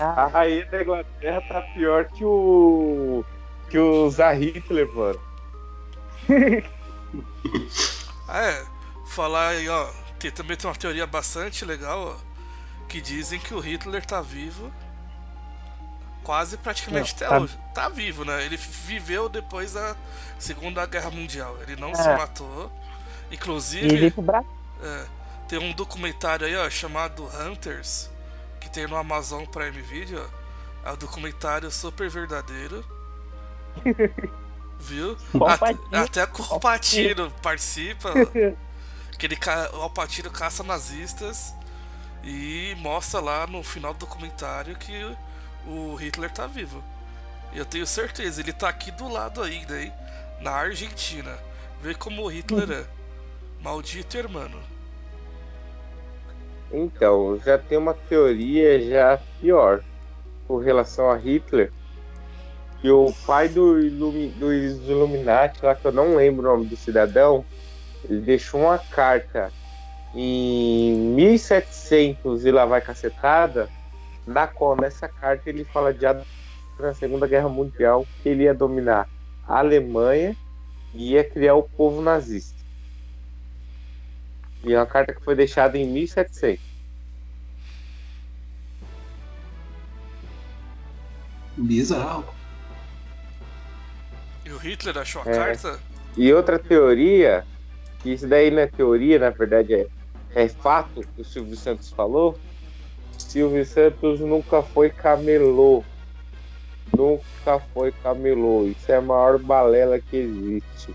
Ah. A rainha da Inglaterra tá pior que o. que o Zah Hitler, mano. Ah, é. Falar aí, ó. Tem, também tem uma teoria bastante legal, ó. Que dizem que o Hitler tá vivo. Quase praticamente Não, até tá- hoje. Tá vivo, né? Ele viveu depois da Segunda Guerra Mundial. Ele não se É. matou. E ele Inclusive, pro Brasil. é, tem um documentário aí, ó, chamado Hunters, que tem no Amazon Prime Video. ó. É um documentário super verdadeiro. Viu? O Até, com o Patino participa. ó. Que ele, ca- o Alpatino caça nazistas e mostra lá no final do documentário que o Hitler tá vivo. Eu tenho certeza, ele tá aqui do lado ainda, hein? Na Argentina. Vê como o Hitler é. Maldito hermano. Então, já tem uma teoria já pior com relação a Hitler. Que o pai do Ilumi, dos Illuminati, lá que eu não lembro o nome do cidadão, ele deixou uma carta em 1700 e lá vai cacetada, na qual nessa carta ele fala de na Segunda Guerra Mundial que ele ia dominar a Alemanha e ia criar o povo nazista. E é uma carta que foi deixada em 1700. Bizarro. E o Hitler achou a É. carta? E outra teoria, que isso daí não é teoria, na verdade é, é fato que o Silvio Santos falou. Silvio Santos nunca foi camelô. Nunca foi camelô. Isso é a maior balela que existe.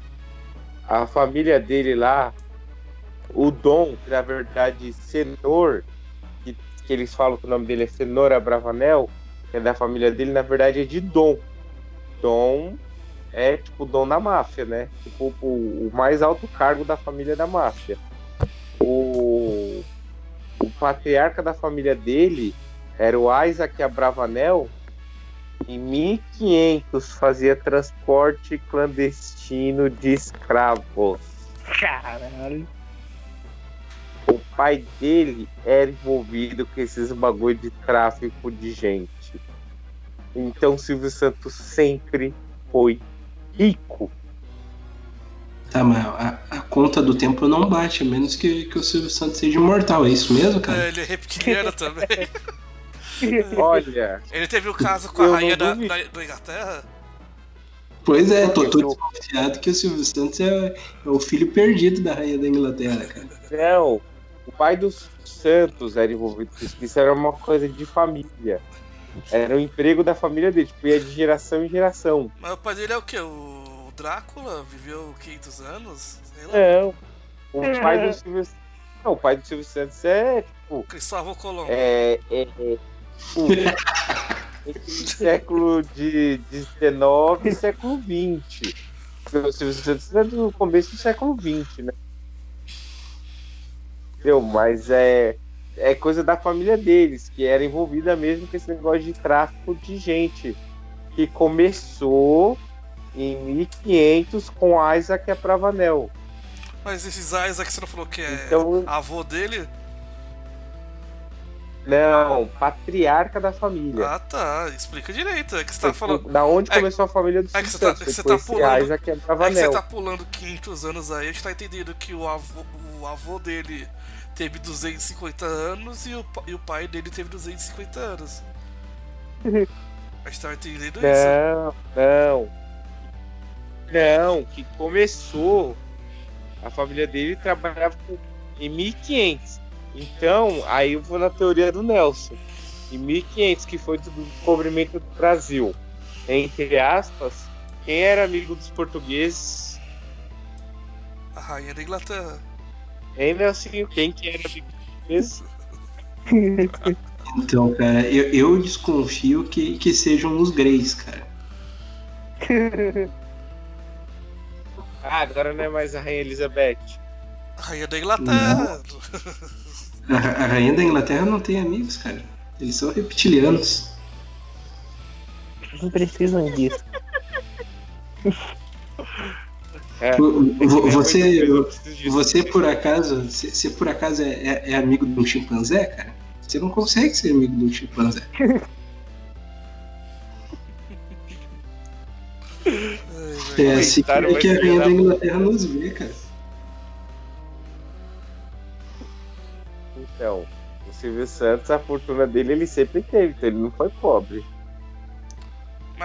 A família dele lá, o Dom, que na verdade Senor, que, que eles falam que o nome dele é Cenoura Bravanel, que é da família dele, na verdade é de Dom. Dom é tipo o dom da máfia, né? Tipo o, o mais alto cargo da família da máfia. O, o patriarca da família dele era o Isaac Abravanel. Em 1500 fazia transporte clandestino de escravos. Caralho. O pai dele era envolvido com esses bagulho de tráfico de gente. Então Silvio Santos sempre foi rico. Tá, mas a, a conta do tempo não bate, a menos que, que o Silvio Santos seja imortal. É isso mesmo, cara? É, ele é reptiliano também. Olha, Ele teve o caso com a rainha da, da, da Inglaterra. Pois é, tô, tô desconfiado que o Silvio Santos é, é o filho perdido da rainha da Inglaterra, cara. Não, o pai dos Santos era envolvido com isso. Isso era uma coisa de família. Era o emprego da família dele, tipo, ia de geração em geração. Mas o pai dele é o quê? O Drácula viveu 500 anos? Não. O pai do Silvio Não, o pai do Silvio Santos é, tipo, Cristóvão Colombo. é. é, é tipo, entre o século de 19 e século 20. O Silvio Santos é do começo do século 20, né? Entendeu? Mas é, é coisa da família deles, que era envolvida mesmo com esse negócio de tráfico de gente. Que começou em 1500 com Isaac Abravanel. Mas esses Isaac você não falou que é Então, avô dele? Não, patriarca da família. Ah, tá. Explica direito. É que você tá falando. Da onde é- começou a família do é que você tá- Santos. você Depois tá pulando- Isaac é É que você tá pulando 500 anos aí, a gente tá entendendo que o avô, o avô dele teve 250 anos e o, e o pai dele teve 250 anos. A gente tá entendendo isso. Não, não. Não, que começou. A família dele trabalhava com, em 1500. Então, aí eu vou na teoria do Nelson. Em 1500, que foi do descobrimento do Brasil. Entre aspas, quem era amigo dos portugueses? A rainha da Inglaterra. Hein, Nelsinho? Quem que era amigo dos portugueses? Então, cara, eu, eu desconfio que, que sejam os Greys, cara. Ah, agora não é mais a Rainha Elizabeth. A rainha da Inglaterra. A, a rainha da Inglaterra não tem amigos, cara. Eles são reptilianos. Não precisam disso. É, Você, você por acaso, você, por acaso é, é- é amigo de um chimpanzé, cara? Você não consegue ser amigo de um chimpanzé. É assim que, a rainha da- Inglaterra nos vê, cara. Então, o Silvio Santos, a fortuna dele ele sempre teve, então ele não foi pobre.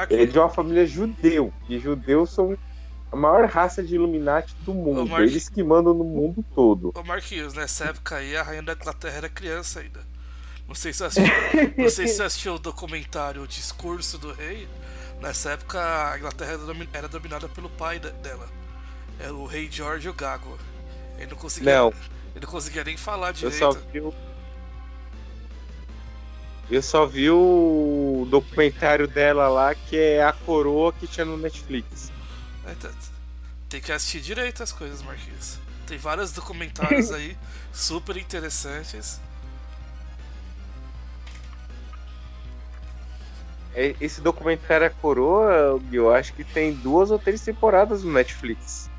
Ele é de uma família judeu, e judeus são a maior raça de Illuminati do mundo. Eles que mandam no mundo todo. Ô Marquinhos, nessa época aí a rainha da Inglaterra era criança ainda. Não sei se você assistiu, não sei se assistiu o documentário O Discurso do Rei. Nessa época a Inglaterra era, domi- era dominada pelo pai dela. Era o rei George o Gago. Ele não conseguia, Não. Ele não conseguia nem falar Eu direito. só vi o. Eu só vi o documentário dela lá, que é a coroa que tinha no Netflix. É, tá. Tem que assistir direito as coisas, Marquinhos. Tem vários documentários aí super interessantes. É, Esse documentário A Coroa, eu acho que tem duas ou três temporadas no Netflix.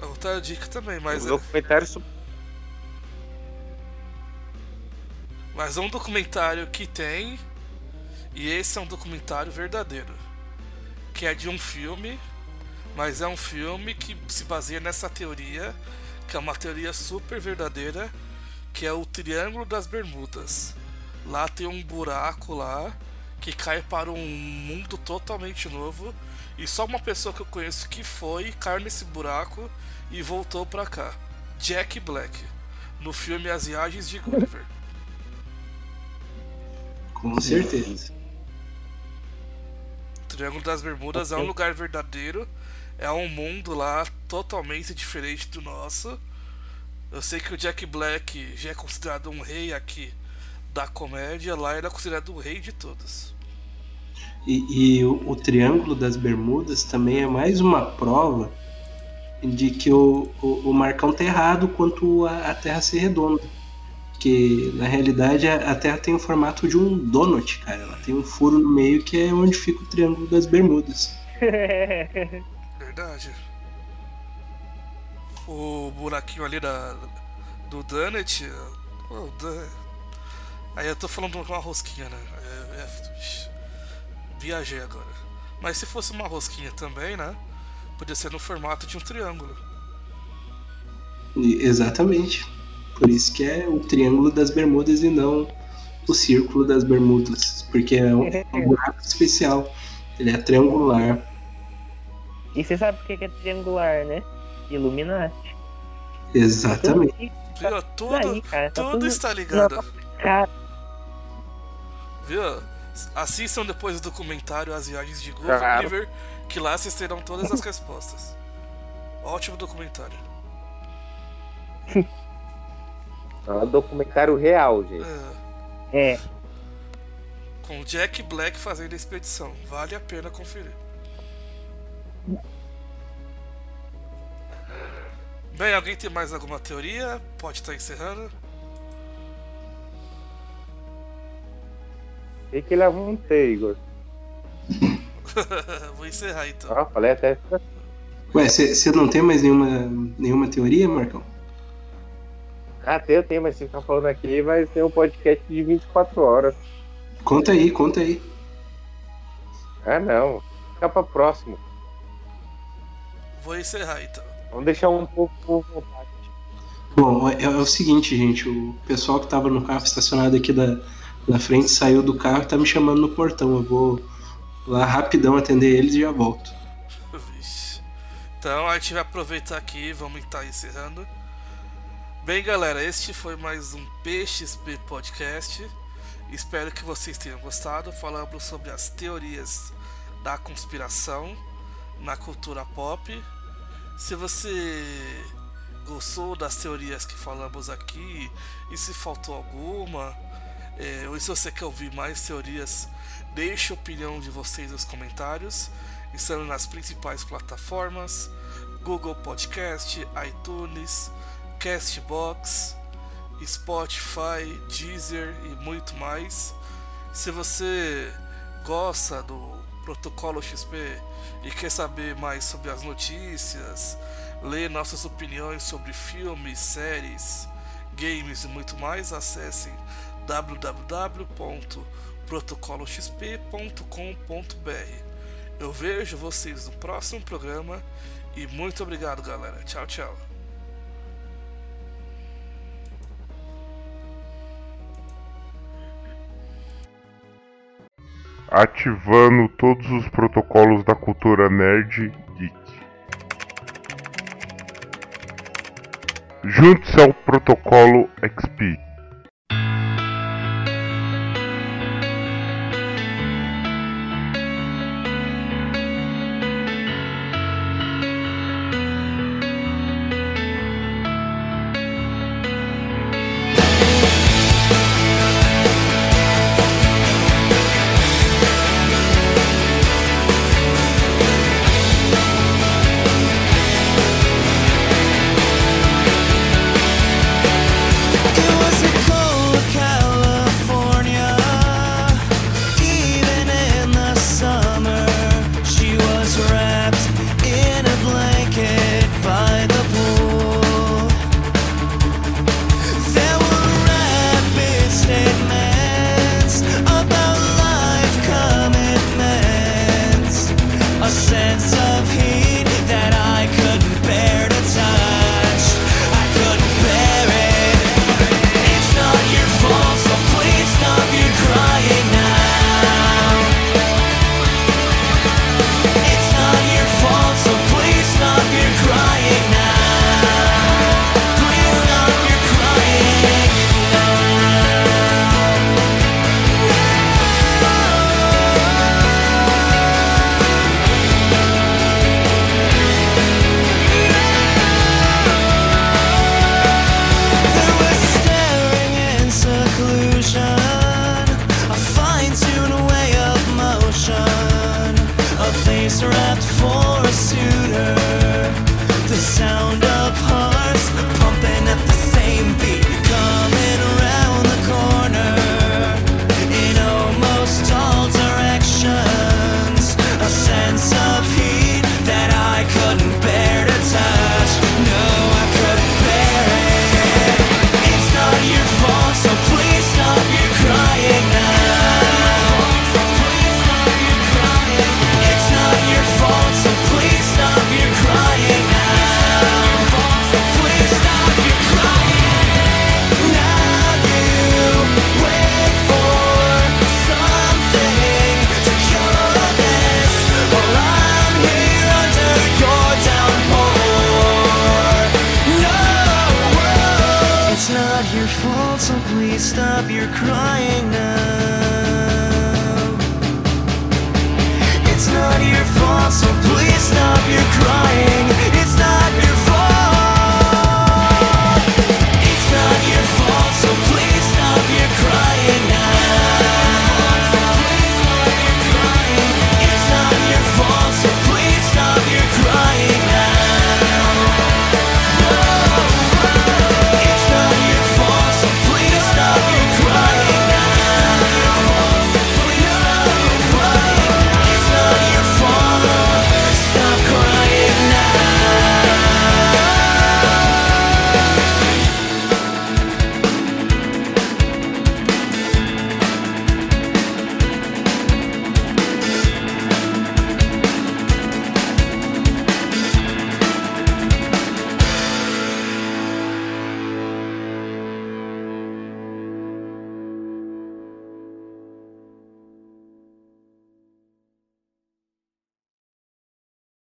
Outra dica também, mas, o documentário so- mas é um documentário que tem. E esse é um documentário verdadeiro. Que é de um filme, mas é um filme que se baseia nessa teoria, que é uma teoria super verdadeira, que é o Triângulo das Bermudas. Lá tem um buraco lá que cai para um mundo totalmente novo e só uma pessoa que eu conheço que foi caiu nesse buraco e voltou pra cá. Jack Black, no filme As Viagens de Gulliver. Com certeza. Triângulo das Bermudas é um lugar verdadeiro, é um mundo lá totalmente diferente do nosso. Eu sei que o Jack Black já é considerado um rei aqui da comédia, lá ele é considerado o rei de todos. E, e o, o Triângulo das Bermudas também é mais uma prova de que o, o, o Marcão tá errado quanto a, a Terra ser redonda. Que na realidade a, a Terra tem o formato de um donut, cara. Ela tem um furo no meio que é onde fica o Triângulo das Bermudas. Verdade. O buraquinho ali da, do Donut. oh, Dan- Aí eu tô falando de uma rosquinha, né? É- é- Viajei agora. Mas se fosse uma rosquinha também, né? Podia ser no formato de um triângulo. Exatamente. Por isso que é o Triângulo das Bermudas e não o Círculo das Bermudas. Porque é um, é um buraco especial. Ele é triangular. E você sabe por que é triangular, né? Illuminati. Exatamente. Viu? Tudo, Daí, cara, tá tudo tudo está ligado. Cara, Viu? Assistam depois o documentário As Viagens de Claro. Gulliver, que lá vocês terão todas as respostas. Ótimo documentário. é um documentário real, gente. É, é. com Jack Black fazendo a expedição. Vale a pena conferir. Bem, alguém tem mais alguma teoria? Pode estar encerrando. Tem que levar um T, Igor. Vou encerrar então. Ó, falei até. Ué, você não tem mais nenhuma, nenhuma teoria, Marcão? Ah, tem, tem, mas você tá falando aqui, vai ter um podcast de 24 horas. Conta aí, conta aí. Ah, não. Fica pra próximo. Vou encerrar então. Vamos deixar um pouco por vontade. Bom, é, é o seguinte, gente. O pessoal que tava no carro estacionado aqui da, da frente saiu do carro e tá me chamando no portão. Eu vou lá rapidão atender eles e já volto. Então a gente vai aproveitar aqui, vamos estar encerrando. Bem, galera, este foi mais um PXP Podcast. Espero que vocês tenham gostado. Falamos sobre as teorias da conspiração na cultura pop. Se você gostou das teorias que falamos aqui e se faltou alguma, é, ou se você quer ouvir mais teorias, deixe a opinião de vocês nos comentários. Estamos nas principais plataformas: Google Podcast, iTunes, Castbox, Spotify, Deezer e muito mais. Se você gosta do Protocolo XP e quer saber mais sobre as notícias, ler nossas opiniões sobre filmes, séries, games e muito mais, acessem www.protocoloxp.com.br. Eu vejo vocês no próximo programa e muito obrigado, galera. Tchau, tchau. Ativando todos os protocolos da cultura nerd geek. Junte-se ao protocolo XP. Face wrapped for a suitor. The sound of crying